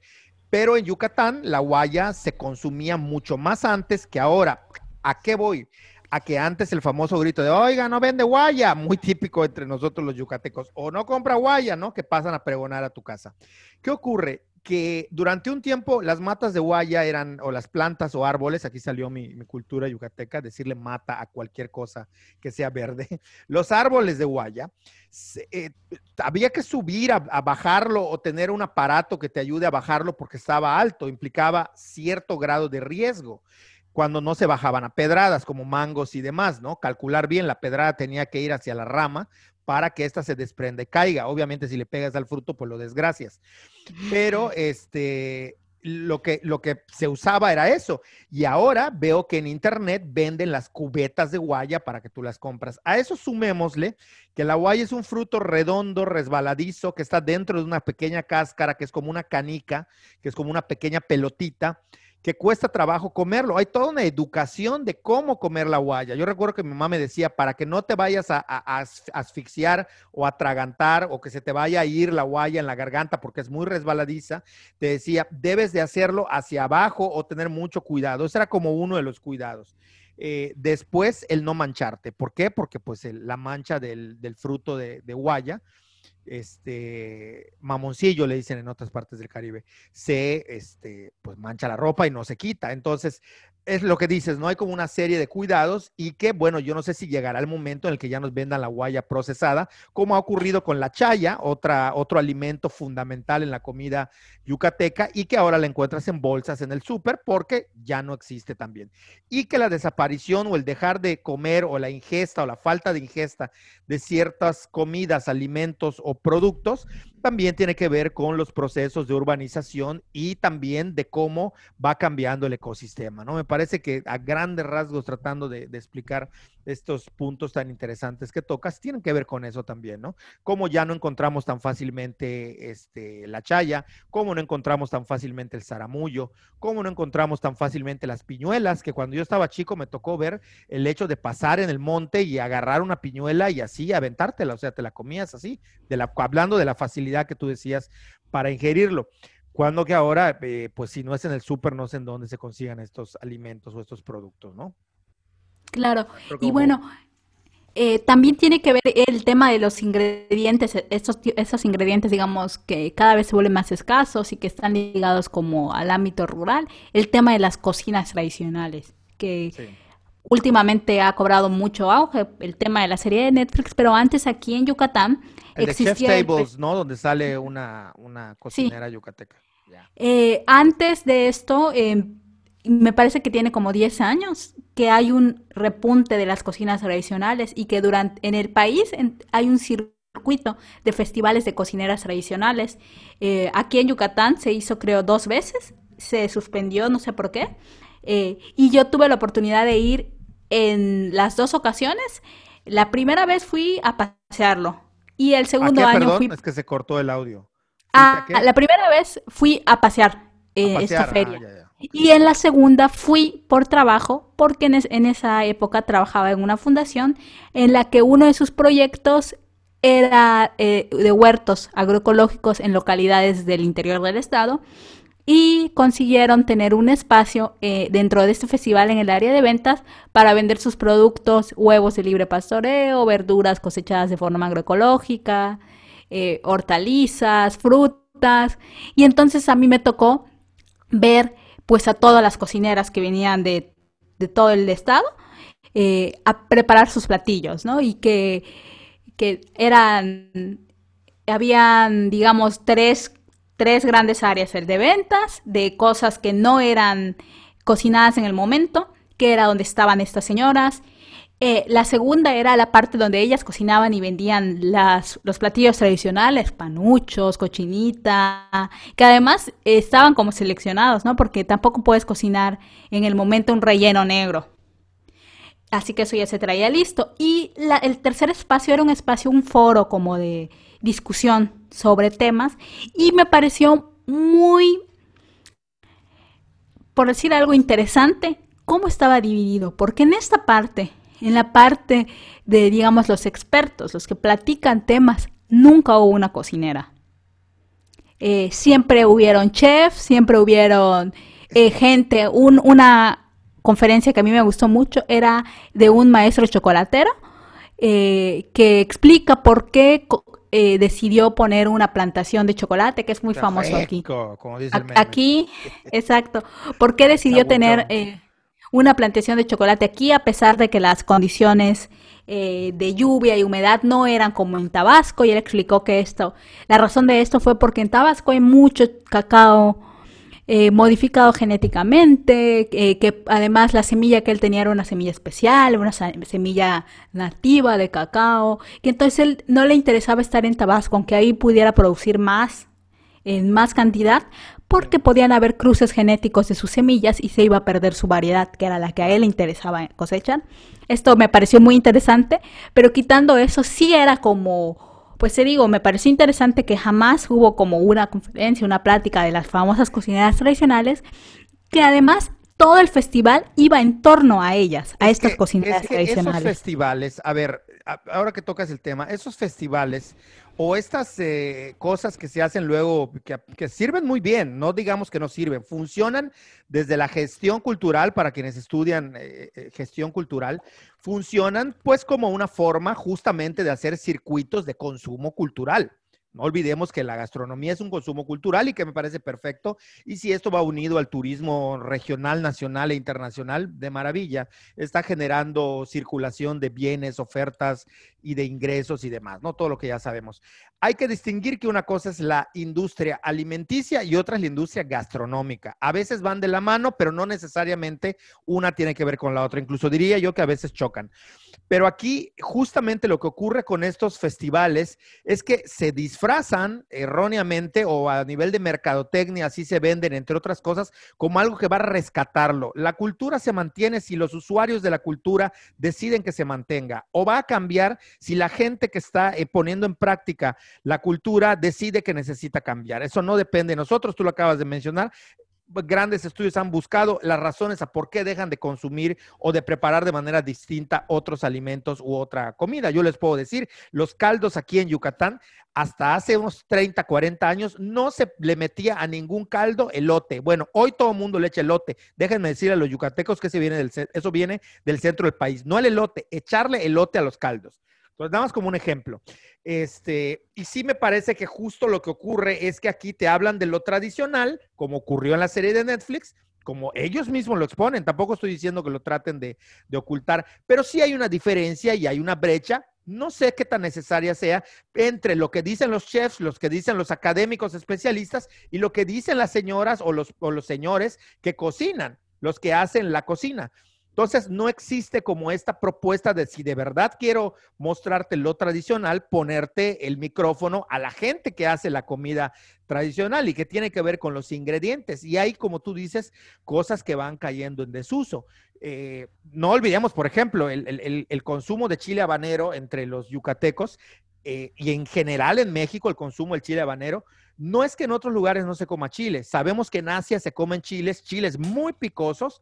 Pero en Yucatán la guaya se consumía mucho más antes que ahora. ¿A qué voy? A que antes el famoso grito de, oiga, no vende guaya, muy típico entre nosotros los yucatecos, o no compra guaya, ¿no? Que pasan a pregonar a tu casa. ¿Qué ocurre? Que durante un tiempo las matas de guaya eran, o las plantas o árboles, aquí salió mi, cultura yucateca, decirle mata a cualquier cosa que sea verde, [LAUGHS] los árboles de guaya, eh, había que subir a, a, bajarlo o tener un aparato que te ayude a bajarlo porque estaba alto, implicaba cierto grado de riesgo cuando no se bajaban a pedradas como mangos y demás, ¿no? Calcular bien, la pedrada tenía que ir hacia la rama para que ésta se desprenda y caiga. Obviamente, si le pegas al fruto, pues lo desgracias. Pero [LAUGHS] este, lo que, lo que se usaba era eso. Y ahora veo que en internet venden las cubetas de guaya para que tú las compras. A eso sumémosle que la guaya es un fruto redondo, resbaladizo, que está dentro de una pequeña cáscara, que es como una canica, que es como una pequeña pelotita que cuesta trabajo comerlo. Hay toda una educación de cómo comer la guaya. Yo recuerdo que mi mamá me decía, para que no te vayas a, asfixiar o atragantar o que se te vaya a ir la guaya en la garganta porque es muy resbaladiza, te decía, debes de hacerlo hacia abajo o tener mucho cuidado. Ese era como uno de los cuidados. Eh, después, el no mancharte. ¿Por qué? Porque pues la mancha del, fruto de, de guaya este, mamoncillo, le dicen en otras partes del Caribe, se, este, pues mancha la ropa y no se quita. Entonces, es lo que dices, ¿no? Hay como una serie de cuidados y que, bueno, yo no sé si llegará el momento en el que ya nos vendan la guaya procesada, como ha ocurrido con la chaya, otra, otro alimento fundamental en la comida yucateca y que ahora la encuentras en bolsas en el súper porque ya no existe también. Y que la desaparición o el dejar de comer o la ingesta o la falta de ingesta de ciertas comidas, alimentos o productos también tiene que ver con los procesos de urbanización y también de cómo va cambiando el ecosistema, ¿no? Me parece que a grandes rasgos, tratando de, explicar estos puntos tan interesantes que tocas tienen que ver con eso también, ¿no? Como ya no encontramos tan fácilmente este, la chaya, como no encontramos tan fácilmente el zaramullo, como no encontramos tan fácilmente las piñuelas, que cuando yo estaba chico me tocó ver el hecho de pasar en el monte y agarrar una piñuela y así aventártela, o sea, te la comías así, de la, hablando de la facilidad que tú decías para ingerirlo. Cuando que ahora, eh, pues si no es en el súper, no sé en dónde se consigan estos alimentos o estos productos, ¿no? Claro, y bueno, eh, también tiene que ver el tema de los ingredientes, estos, esos ingredientes, digamos, que cada vez se vuelven más escasos y que están ligados como al ámbito rural, el tema de las cocinas tradicionales, que últimamente ha cobrado mucho auge, el tema de la serie de Netflix, pero antes aquí en Yucatán el existía... Chef Tables, ¿no? Donde sale una, una cocinera yucateca. Eh, antes de esto, eh, me parece que tiene como 10 años que hay un repunte de las cocinas tradicionales y que durante en el país hay un circuito de festivales de cocineras tradicionales. Eh, aquí en Yucatán se hizo creo dos veces, se suspendió, no sé por qué, eh, y yo tuve la oportunidad de ir en las dos ocasiones. La primera vez fui a pasearlo y el segundo año fui... Es que se cortó el audio. Ah, la primera vez fui a pasear, eh, esta feria. Ah, y en la segunda fui por trabajo, porque en, esa época trabajaba en una fundación en la que uno de sus proyectos era eh, de huertos agroecológicos en localidades del interior del estado y consiguieron tener un espacio eh, dentro de este festival en el área de ventas para vender sus productos, huevos de libre pastoreo, verduras cosechadas de forma agroecológica, eh, hortalizas, frutas. Y entonces a mí me tocó ver pues a todas las cocineras que venían de, todo el estado eh, a preparar sus platillos, ¿no? Y que, que eran, habían, digamos, tres, tres grandes áreas, el de ventas, de cosas que no eran cocinadas en el momento, que era donde estaban estas señoras, eh, la segunda era la parte donde ellas cocinaban y vendían las, los platillos tradicionales, panuchos, cochinita, que además estaban como seleccionados, ¿no? Porque tampoco puedes cocinar en el momento un relleno negro. Así que eso ya se traía listo. Y el tercer espacio era un espacio, un foro como de discusión sobre temas. Y me pareció muy, por decir algo interesante, cómo estaba dividido. Porque en esta parte en la parte de, digamos, los expertos, los que platican temas, nunca hubo una cocinera. Eh, siempre hubieron chefs, siempre hubieron eh, gente, una conferencia que a mí me gustó mucho era de un maestro chocolatero eh, que explica por qué decidió poner una plantación de chocolate, que es muy famoso aquí. Aquí, [LAUGHS] exacto. ¿Por qué decidió tener una plantación de chocolate aquí, a pesar de que las condiciones eh, de lluvia y humedad no eran como en Tabasco. Y él explicó que esto, la razón de esto fue porque en Tabasco hay mucho cacao eh, modificado genéticamente, eh, que además la semilla que él tenía era una semilla especial, una semilla nativa de cacao, que entonces él no le interesaba estar en Tabasco, aunque ahí pudiera producir más, en más cantidad, porque podían haber cruces genéticos de sus semillas y se iba a perder su variedad, que era la que a él le interesaba cosechar. Esto me pareció muy interesante, pero quitando eso, sí era como, pues te digo, me pareció interesante que jamás hubo como una conferencia, una plática de las famosas cocineras tradicionales, que además todo el festival iba en torno a ellas, a estas cocineras tradicionales. Esos festivales, a ver, ahora que tocas el tema, esos festivales o estas eh, cosas que se hacen luego, que, sirven muy bien, no digamos que no sirven, funcionan desde la gestión cultural, para quienes estudian eh, eh, gestión cultural, funcionan pues como una forma justamente de hacer circuitos de consumo cultural. No olvidemos que la gastronomía es un consumo cultural y que me parece perfecto. Y si esto va unido al turismo regional, nacional e internacional, de maravilla. Está generando circulación de bienes, ofertas y de ingresos y demás, ¿no? Todo lo que ya sabemos. Hay que distinguir que una cosa es la industria alimenticia y otra es la industria gastronómica. A veces van de la mano, pero no necesariamente una tiene que ver con la otra. Incluso diría yo que a veces chocan. Pero aquí justamente lo que ocurre con estos festivales es que se disfrazan erróneamente o a nivel de mercadotecnia, así se venden, entre otras cosas, como algo que va a rescatarlo. La cultura se mantiene si los usuarios de la cultura deciden que se mantenga o va a cambiar si la gente que está eh, poniendo en práctica la cultura decide que necesita cambiar. Eso no depende de nosotros, tú lo acabas de mencionar grandes estudios han buscado las razones a por qué dejan de consumir o de preparar de manera distinta otros alimentos u otra comida. Yo les puedo decir, los caldos aquí en Yucatán, hasta hace unos 30, 40 años, no se le metía a ningún caldo elote. Bueno, hoy todo el mundo le echa elote. Déjenme decir a los yucatecos que ese viene del, eso viene del centro del país. No el elote, echarle elote a los caldos. Entonces, nada más como un ejemplo. Este, y sí me parece que justo lo que ocurre es que aquí te hablan de lo tradicional, como ocurrió en la serie de Netflix, como ellos mismos lo exponen. Tampoco estoy diciendo que lo traten de, de ocultar, pero sí hay una diferencia y hay una brecha no sé qué tan necesaria sea entre lo que dicen los chefs, los que dicen los académicos especialistas y lo que dicen las señoras o los, o los señores que cocinan, los que hacen la cocina. Entonces, no existe como esta propuesta de si de verdad quiero mostrarte lo tradicional, ponerte el micrófono a la gente que hace la comida tradicional y que tiene que ver con los ingredientes. Y hay, como tú dices, cosas que van cayendo en desuso. Eh, no olvidemos, por ejemplo, el, consumo de chile habanero entre los yucatecos eh, y en general en México el consumo del chile habanero. No es que en otros lugares no se coma chile. Sabemos que en Asia se comen chiles, chiles muy picosos,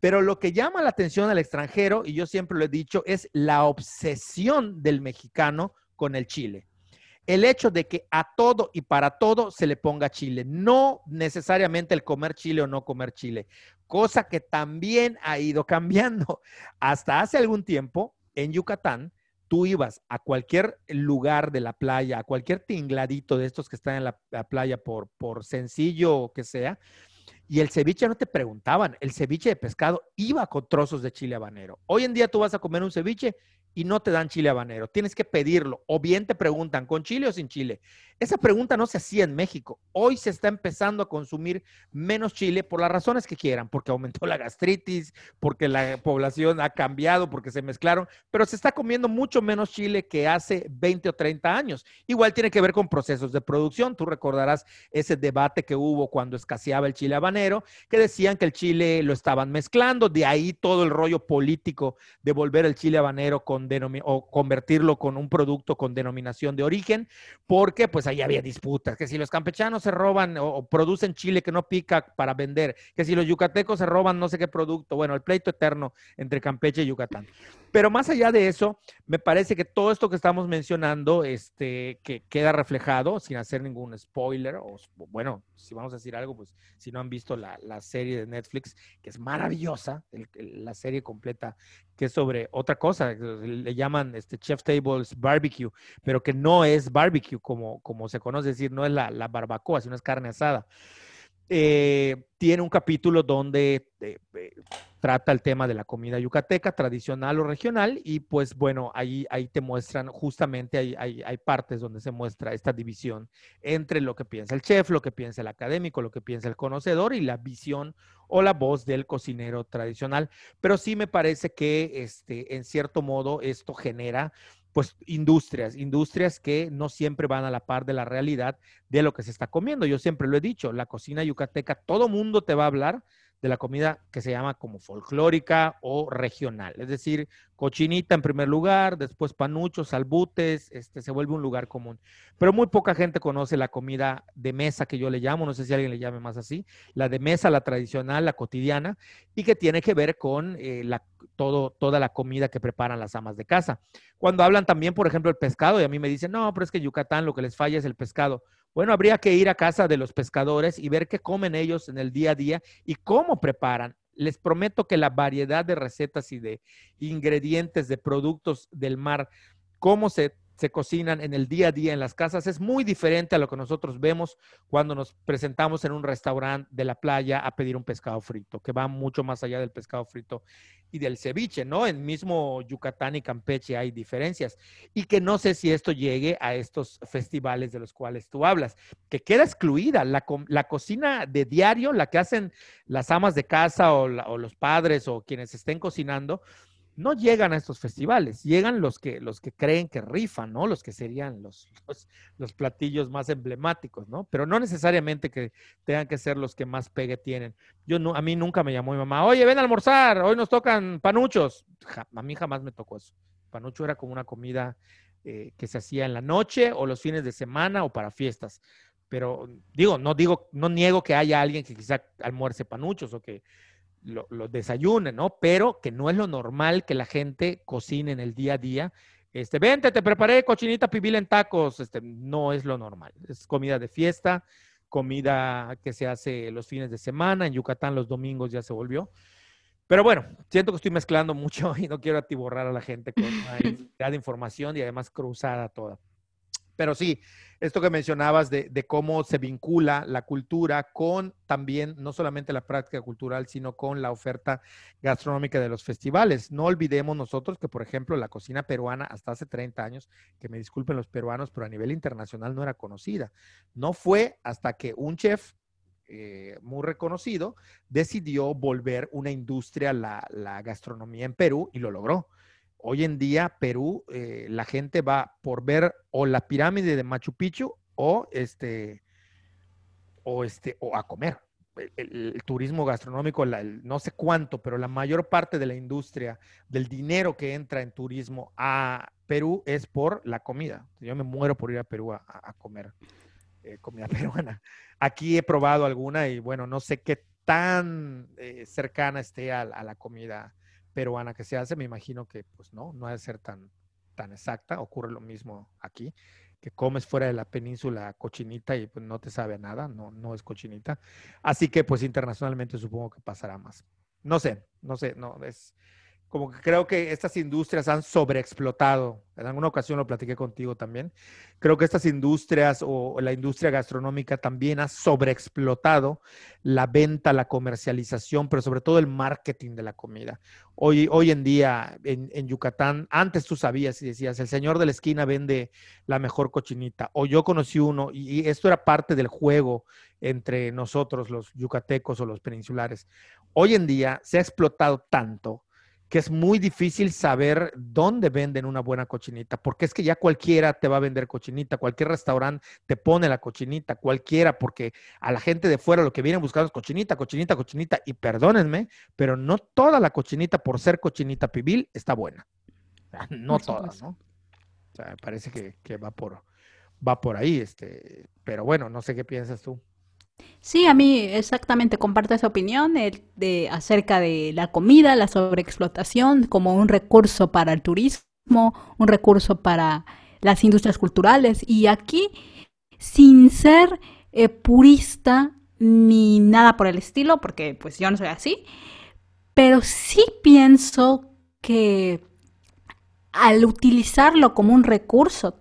pero lo que llama la atención al extranjero, y yo siempre lo he dicho, es la obsesión del mexicano con el chile. El hecho de que a todo y para todo se le ponga chile, no necesariamente el comer chile o no comer chile, cosa que también ha ido cambiando. [LAUGHS] Hasta hace algún tiempo, en Yucatán, tú ibas a cualquier lugar de la playa, a cualquier tingladito de estos que están en la, playa, por, por sencillo que sea, y el ceviche no te preguntaban, el ceviche de pescado iba con trozos de chile habanero. Hoy en día tú vas a comer un ceviche y no te dan chile habanero. Tienes que pedirlo. O bien te preguntan, ¿con chile o sin chile? Esa pregunta no se hacía en México. Hoy se está empezando a consumir menos chile por las razones que quieran, porque aumentó la gastritis, porque la población ha cambiado, porque se mezclaron, pero se está comiendo mucho menos chile que hace 20 o 30 años. Igual tiene que ver con procesos de producción. Tú recordarás ese debate que hubo cuando escaseaba el chile habanero, que decían que el chile lo estaban mezclando, de ahí todo el rollo político de volver el chile habanero con o convertirlo con un producto con denominación de origen, porque pues ahí había disputas, que si los campechanos se roban o, producen chile que no pica para vender, que si los yucatecos se roban no sé qué producto, bueno, el pleito eterno entre Campeche y Yucatán. Pero más allá de eso, me parece que todo esto que estamos mencionando, este, que queda reflejado, sin hacer ningún spoiler, o bueno, si vamos a decir algo, pues si no han visto la, serie de Netflix, que es maravillosa, la serie completa, que es sobre otra cosa, le llaman este Chef Tables Barbecue, pero que no es barbecue como, como se conoce, es decir, no es la, la barbacoa, sino es carne asada. Eh, tiene un capítulo donde eh, eh, trata el tema de la comida yucateca, tradicional o regional, y pues bueno, ahí, ahí te muestran, justamente hay, hay, partes donde se muestra esta división entre lo que piensa el chef, lo que piensa el académico, lo que piensa el conocedor y la visión o la voz del cocinero tradicional. Pero sí me parece que este, en cierto modo esto genera pues industrias, industrias que no siempre van a la par de la realidad de lo que se está comiendo. Yo siempre lo he dicho, la cocina yucateca, todo mundo te va a hablar de la comida que se llama como folclórica o regional. Es decir, cochinita en primer lugar, después panuchos, salbutes, este, se vuelve un lugar común. Pero muy poca gente conoce la comida de mesa que yo le llamo, no sé si alguien le llame más así, la de mesa, la tradicional, la cotidiana, y que tiene que ver con eh, la, todo, toda la comida que preparan las amas de casa. Cuando hablan también, por ejemplo, el pescado, y a mí me dicen, no, pero es que Yucatán lo que les falla es el pescado. Bueno, habría que ir a casa de los pescadores y ver qué comen ellos en el día a día y cómo preparan. Les prometo que la variedad de recetas y de ingredientes de productos del mar, cómo se se cocinan en el día a día en las casas es muy diferente a lo que nosotros vemos cuando nos presentamos en un restaurante de la playa a pedir un pescado frito, que va mucho más allá del pescado frito y del ceviche, ¿no? En mismo Yucatán y Campeche hay diferencias y que no sé si esto llegue a estos festivales de los cuales tú hablas, que queda excluida la, la cocina de diario, la que hacen las amas de casa o, o los padres o quienes estén cocinando no llegan a estos festivales, llegan los que, los que creen que rifan, ¿no? Los que serían [LAUGHS] los, los, platillos más emblemáticos, ¿no? Pero no necesariamente que tengan que ser los que más pegue tienen. Yo no, a mí nunca me llamó mi mamá, oye, ven a almorzar, hoy nos tocan panuchos. a mí jamás me tocó eso. Panucho era como una comida eh, que se hacía en la noche o los fines de semana o para fiestas. Pero digo, no digo, no niego que haya alguien que quizá almuerce panuchos o que lo, desayune, ¿no? Pero que no es lo normal que la gente cocine en el día a día. Este, vente, te preparé cochinita pibil en tacos. Este, no es lo normal. Es comida de fiesta, comida que se hace los fines de semana. En Yucatán los domingos ya se volvió. Pero bueno, siento que estoy mezclando [LAUGHS] mucho y no quiero atiborrar a la gente con [LAUGHS] una de información y además cruzada toda. Pero sí, esto que mencionabas de, cómo se vincula la cultura con también, no solamente la práctica cultural, sino con la oferta gastronómica de los festivales. No olvidemos nosotros que, por ejemplo, la cocina peruana hasta hace 30 años, que me disculpen los peruanos, pero a nivel internacional no era conocida. No fue hasta que un chef eh, muy reconocido decidió volver una industria la, la gastronomía en Perú y lo logró hoy en día Perú, eh, la gente va por ver o la pirámide de Machu Picchu o este, o este, o a comer. El, turismo gastronómico, no sé cuánto, pero la mayor parte de la industria, del dinero que entra en turismo a Perú es por la comida. Yo me muero por ir a Perú a, comer eh, comida [LAUGHS] peruana. Aquí he probado alguna y bueno, no sé qué tan eh, cercana esté a, a la comida peruana que se hace, me imagino que pues no, no ha de ser tan, tan exacta. Ocurre lo mismo aquí, que comes fuera de la península cochinita y pues no te sabe nada, no, no es cochinita. Así que pues internacionalmente supongo que pasará más. No sé, no sé, no, es, como que creo que estas industrias han sobreexplotado. En alguna ocasión lo platiqué contigo también. Creo que estas industrias o la industria gastronómica también ha sobreexplotado la venta, la comercialización, pero sobre todo el marketing de la comida. Hoy, hoy en día en, Yucatán, antes tú sabías y decías, el señor de la esquina vende la mejor cochinita. O yo conocí uno y, y esto era parte del juego entre nosotros, los yucatecos o los peninsulares. Hoy en día se ha explotado tanto que es muy difícil saber dónde venden una buena cochinita, porque es que ya cualquiera te va a vender cochinita, cualquier restaurante te pone la cochinita, cualquiera, porque a la gente de fuera lo que vienen buscando es cochinita, cochinita, cochinita, y perdónenme, pero no toda la cochinita por ser cochinita pibil está buena. No toda, ¿no? O sea, parece que, que, va por va por ahí, este, pero bueno, no sé qué piensas tú. Sí, a mí exactamente comparto esa opinión de, acerca de la comida, la sobreexplotación como un recurso para el turismo, un recurso para las industrias culturales. Y aquí, sin ser eh, purista ni nada por el estilo, porque pues yo no soy así, pero sí pienso que al utilizarlo como un recurso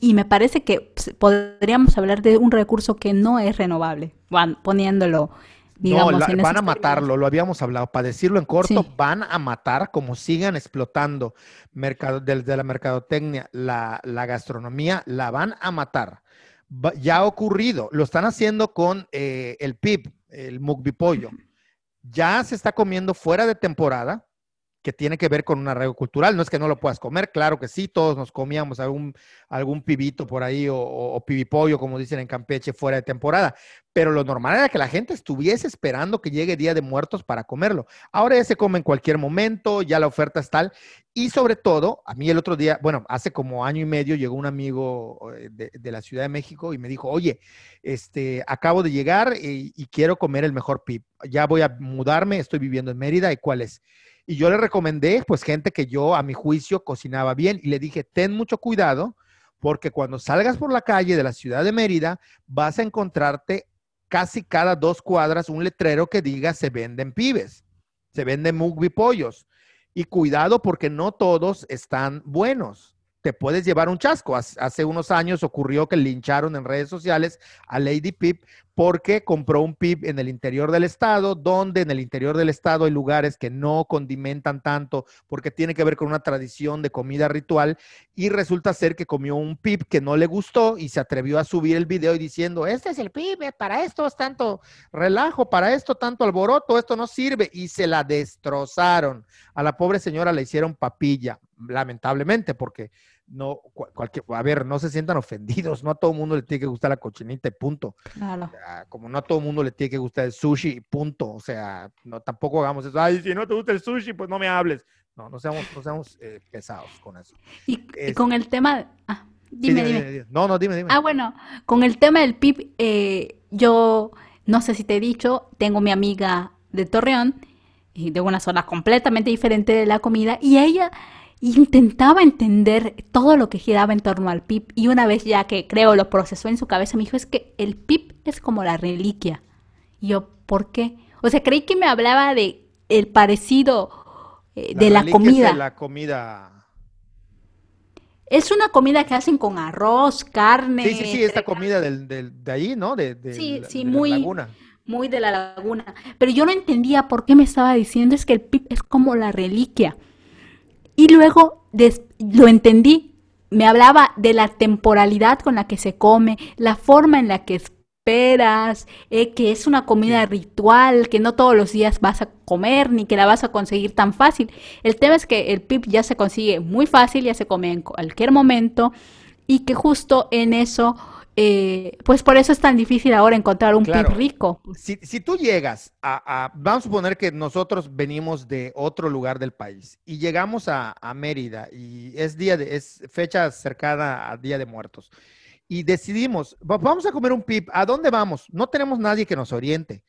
y me parece que podríamos hablar de un recurso que no es renovable, poniéndolo, digamos. No, van a matarlo, lo habíamos hablado. Para decirlo en corto, van a matar como sigan explotando mercado, desde la mercadotecnia, la, la gastronomía, la van a matar. ya ha ocurrido, lo están haciendo con eh, el PIB, el mukbi pollo. Ya se está comiendo fuera de temporada que tiene que ver con un arraigo cultural. No es que no lo puedas comer, claro que sí, todos nos comíamos algún, algún pibito por ahí o, o, pibipollo, como dicen en Campeche, fuera de temporada. Pero lo normal era que la gente estuviese esperando que llegue Día de Muertos para comerlo. Ahora ya se come en cualquier momento, ya la oferta es tal. Y sobre todo, a mí el otro día, bueno, hace como año y medio llegó un amigo eh, de, la Ciudad de México y me dijo, oye, este, acabo de llegar y, y quiero comer el mejor pib. Ya voy a mudarme, estoy viviendo en Mérida, ¿y cuál es? Y yo le recomendé, pues, gente que yo, a mi juicio, cocinaba bien. Y le dije, ten mucho cuidado, porque cuando salgas por la calle de la ciudad de Mérida, vas a encontrarte casi cada dos cuadras un letrero que diga se venden pibes, se venden mugby pollos. Y cuidado porque no todos están buenos. Te puedes llevar un chasco. Hace unos años ocurrió que lincharon en redes sociales a Lady Pip porque compró un PIB en el interior del estado, donde en el interior del estado hay lugares que no condimentan tanto porque tiene que ver con una tradición de comida ritual y resulta ser que comió un PIB que no le gustó y se atrevió a subir el video y diciendo, este es el PIB, eh, para esto es tanto relajo, para esto tanto alboroto, esto no sirve y se la destrozaron. A la pobre señora le hicieron papilla, lamentablemente, porque no, cualquier, a ver, no se sientan ofendidos, no a todo mundo le tiene que gustar la cochinita y punto. Claro. como no a todo mundo le tiene que gustar el sushi y punto. O sea, no, tampoco hagamos eso. Ay, si no te gusta el sushi, pues no me hables. No, no seamos, no seamos eh, pesados con eso. Y, con el tema... Ah, dime, dime, No, no, dime, dime. Ah, bueno, con el tema del PIB, eh, yo no sé si te he dicho, tengo mi amiga de Torreón, y de una zona completamente diferente de la comida, y ella intentaba entender todo lo que giraba en torno al PIB y una vez ya que creo lo procesó en su cabeza me dijo es que el PIB es como la reliquia. Y yo, ¿por qué? O sea, creí que me hablaba de el parecido eh, de la comida. Es la comida. Es una comida que hacen con arroz, carne. Sí, sí, sí, esta comida del, de ahí, ¿no? De, sí, sí, muy, laguna. muy de la laguna. Pero yo no entendía por qué me estaba diciendo es que el PIB es como la reliquia. Y luego lo entendí. Me hablaba de la temporalidad con la que se come, la forma en la que esperas, eh, que es una comida ritual, que no todos los días vas a comer ni que la vas a conseguir tan fácil. El tema es que el pip ya se consigue muy fácil, ya se come en cualquier momento y que justo en eso eh, pues por eso es tan difícil ahora encontrar un claro. rico. Si, tú llegas a, vamos a suponer que nosotros venimos de otro lugar del país y llegamos a, Mérida y es día de, es fecha cercana a Día de Muertos y decidimos, vamos a comer un pip, ¿a dónde vamos? No tenemos nadie que nos oriente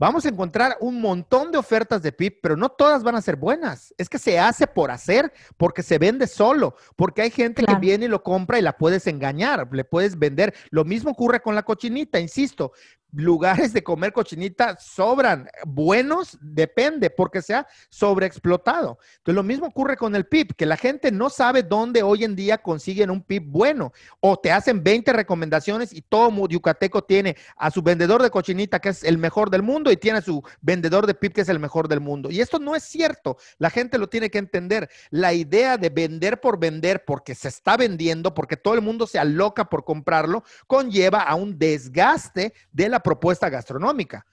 vamos a encontrar un montón de ofertas de PIP, pero no todas van a ser buenas. Es que se hace por hacer, porque se vende solo, porque hay gente que viene y lo compra y la puedes engañar, le puedes vender. Lo mismo ocurre con la cochinita, insisto lugares de comer cochinita sobran. Buenos, depende, porque se ha sobreexplotado. Entonces, lo mismo ocurre con el PIB, que la gente no sabe dónde hoy en día consiguen un PIB bueno. O te hacen 20 recomendaciones y todo yucateco tiene a su vendedor de cochinita, que es el mejor del mundo, y tiene a su vendedor de PIB, que es el mejor del mundo. Y esto no es cierto. La gente lo tiene que entender. La idea de vender por vender, porque se está vendiendo, porque todo el mundo se aloca por comprarlo, conlleva a un desgaste de la propuesta gastronómica.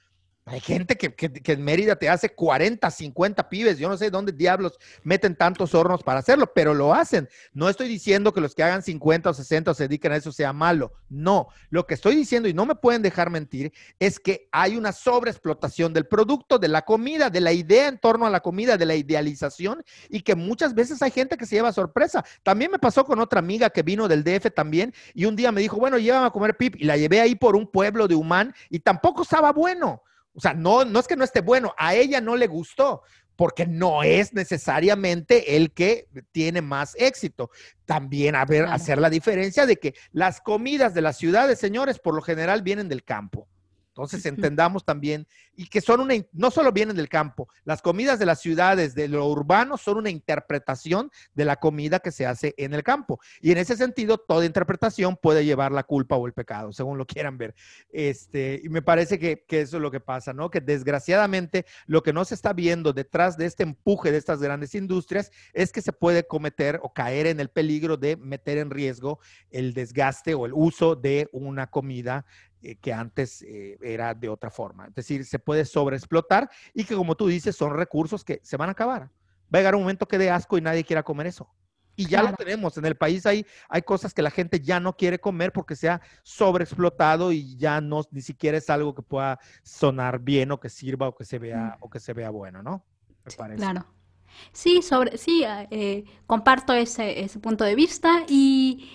Hay gente que, en Mérida te hace 40, 50 pibes. Yo no sé dónde diablos meten tantos hornos para hacerlo, pero lo hacen. No estoy diciendo que los que hagan 50 o 60 o se dediquen a eso sea malo. No. Lo que estoy diciendo, y no me pueden dejar mentir, es que hay una sobreexplotación del producto, de la comida, de la idea en torno a la comida, de la idealización, y que muchas veces hay gente que se lleva sorpresa. También me pasó con otra amiga que vino del DF también, y un día me dijo, bueno, llévame a comer pip, y la llevé ahí por un pueblo de Humán, y tampoco estaba bueno. O sea, no, no es que no esté bueno, a ella no le gustó, porque no es necesariamente el que tiene más éxito. También a ver, hacer la diferencia de que las comidas de las ciudades, señores, por lo general vienen del campo. Entonces entendamos también, y que son una, no solo vienen del campo, las comidas de las ciudades, de lo urbano, son una interpretación de la comida que se hace en el campo. Y en ese sentido, toda interpretación puede llevar la culpa o el pecado, según lo quieran ver. Este, y me parece que, que eso es lo que pasa, ¿no? Que desgraciadamente lo que no se está viendo detrás de este empuje de estas grandes industrias es que se puede cometer o caer en el peligro de meter en riesgo el desgaste o el uso de una comida eh, que antes eh, era de otra forma. Es decir, se puede sobreexplotar y que como tú dices, son recursos que se van a acabar. Va a llegar un momento que dé asco y nadie quiera comer eso. Y ya lo tenemos. En el país hay, hay cosas que la gente ya no quiere comer porque se ha sobreexplotado y ya no ni siquiera es algo que pueda sonar bien o que sirva o que se vea mm. o que se vea bueno, ¿no? Me parece. Claro. Sí, sobre, sí, eh, comparto ese, ese punto de vista y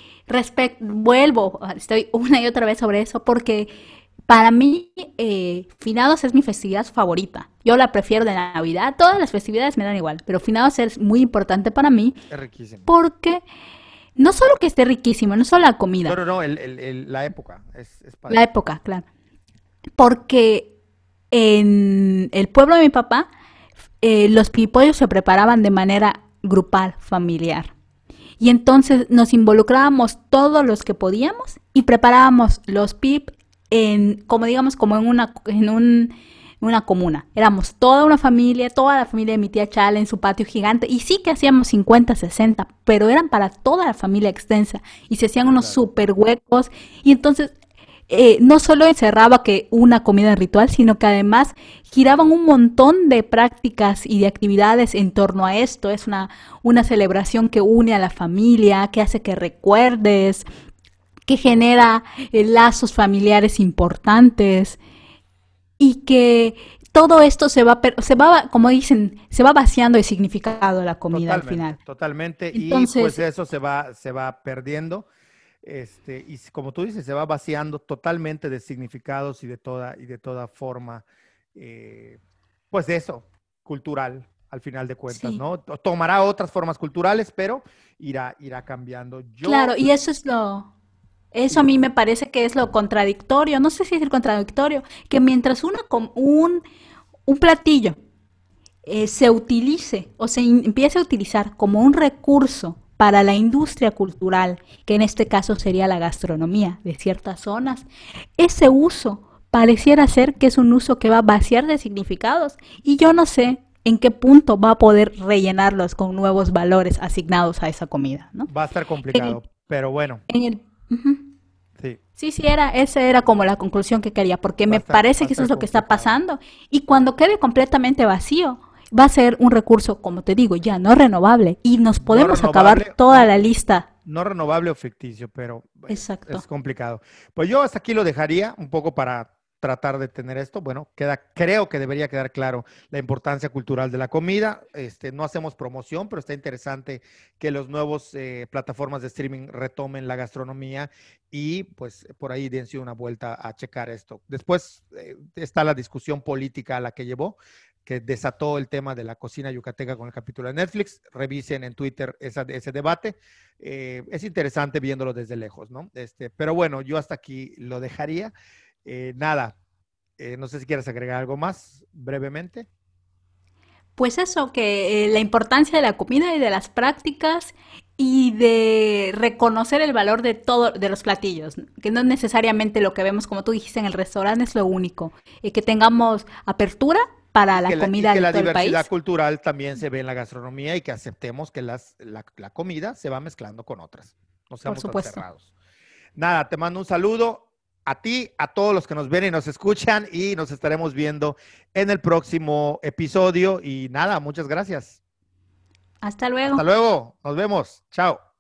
vuelvo, estoy una y otra vez sobre eso, porque para mí eh, Finados es mi festividad favorita. Yo la prefiero de Navidad, todas las festividades me dan igual, pero Finados es muy importante para mí. Es riquísimo. Porque no solo que esté riquísimo, no solo la comida. No, no, no, la época. Es, la época, claro. Porque en el pueblo de mi papá, eh, los pipollos se preparaban de manera grupal, familiar. Y entonces nos involucrábamos todos los que podíamos y preparábamos los PIP en, como digamos, como en una, en un, una comuna. Éramos toda una familia, toda la familia de mi tía Chala en su patio gigante. Y sí que hacíamos 50, 60, pero eran para toda la familia extensa. Y se hacían unos super huecos. Y entonces eh, no solo encerraba que una comida ritual, sino que además giraban un montón de prácticas y de actividades en torno a esto. Es una, una celebración que une a la familia, que hace que recuerdes, que genera eh, lazos familiares importantes y que todo esto se va, se va, como dicen, se va vaciando de significado la comida al final. Totalmente, y pues eso se va, se va perdiendo. Este, y como tú dices, se va vaciando totalmente de significados y de toda, y de toda forma, eh, pues de eso, cultural, al final de cuentas, ¿no? Tomará otras formas culturales, pero irá, irá cambiando. claro, y eso es lo, eso a mí me parece que es lo contradictorio, no sé si es el contradictorio, que mientras una, un, un platillo eh, se utilice o se empiece a utilizar como un recurso para la industria cultural, que en este caso sería la gastronomía de ciertas zonas, ese uso pareciera ser que es un uso que va a vaciar de significados y yo no sé en qué punto va a poder rellenarlos con nuevos valores asignados a esa comida, ¿no? Va a estar complicado, pero bueno. Sí. Sí, sí, era, esa era como la conclusión que quería, porque me parece que eso es lo que está pasando. Y cuando quede completamente vacío, va a ser un recurso, como te digo, ya no renovable y nos podemos acabar toda la lista. No renovable o ficticio, pero Exacto. es complicado. Pues yo hasta aquí lo dejaría un poco para tratar de tener esto. Bueno, queda, creo que debería quedar claro la importancia cultural de la comida. Este, no hacemos promoción, pero está interesante que los nuevos eh, plataformas de streaming retomen la gastronomía y pues por ahí dense una vuelta a checar esto. Después eh, está la discusión política a la que llevó que desató el tema de la cocina yucateca con el capítulo de Netflix. Revisen en Twitter ese debate. Eh, es interesante viéndolo desde lejos, ¿no? Este, pero bueno, yo hasta aquí lo dejaría. Eh, nada, eh, no sé si quieres agregar algo más brevemente. Pues eso, que la importancia de la comida y de las prácticas y de reconocer el valor de todo de los platillos, que no necesariamente lo que vemos como tú dijiste en el restaurante es lo único, y que tengamos apertura para la comida y que la diversidad cultural también se ve en la gastronomía y que aceptemos que las, la, comida se va mezclando con otras. No seamos Por cerrados. Nada, te mando un saludo a ti, a todos los que nos ven y nos escuchan y nos estaremos viendo en el próximo episodio. Y nada, muchas gracias. Hasta luego. Hasta luego. Nos vemos. Chao.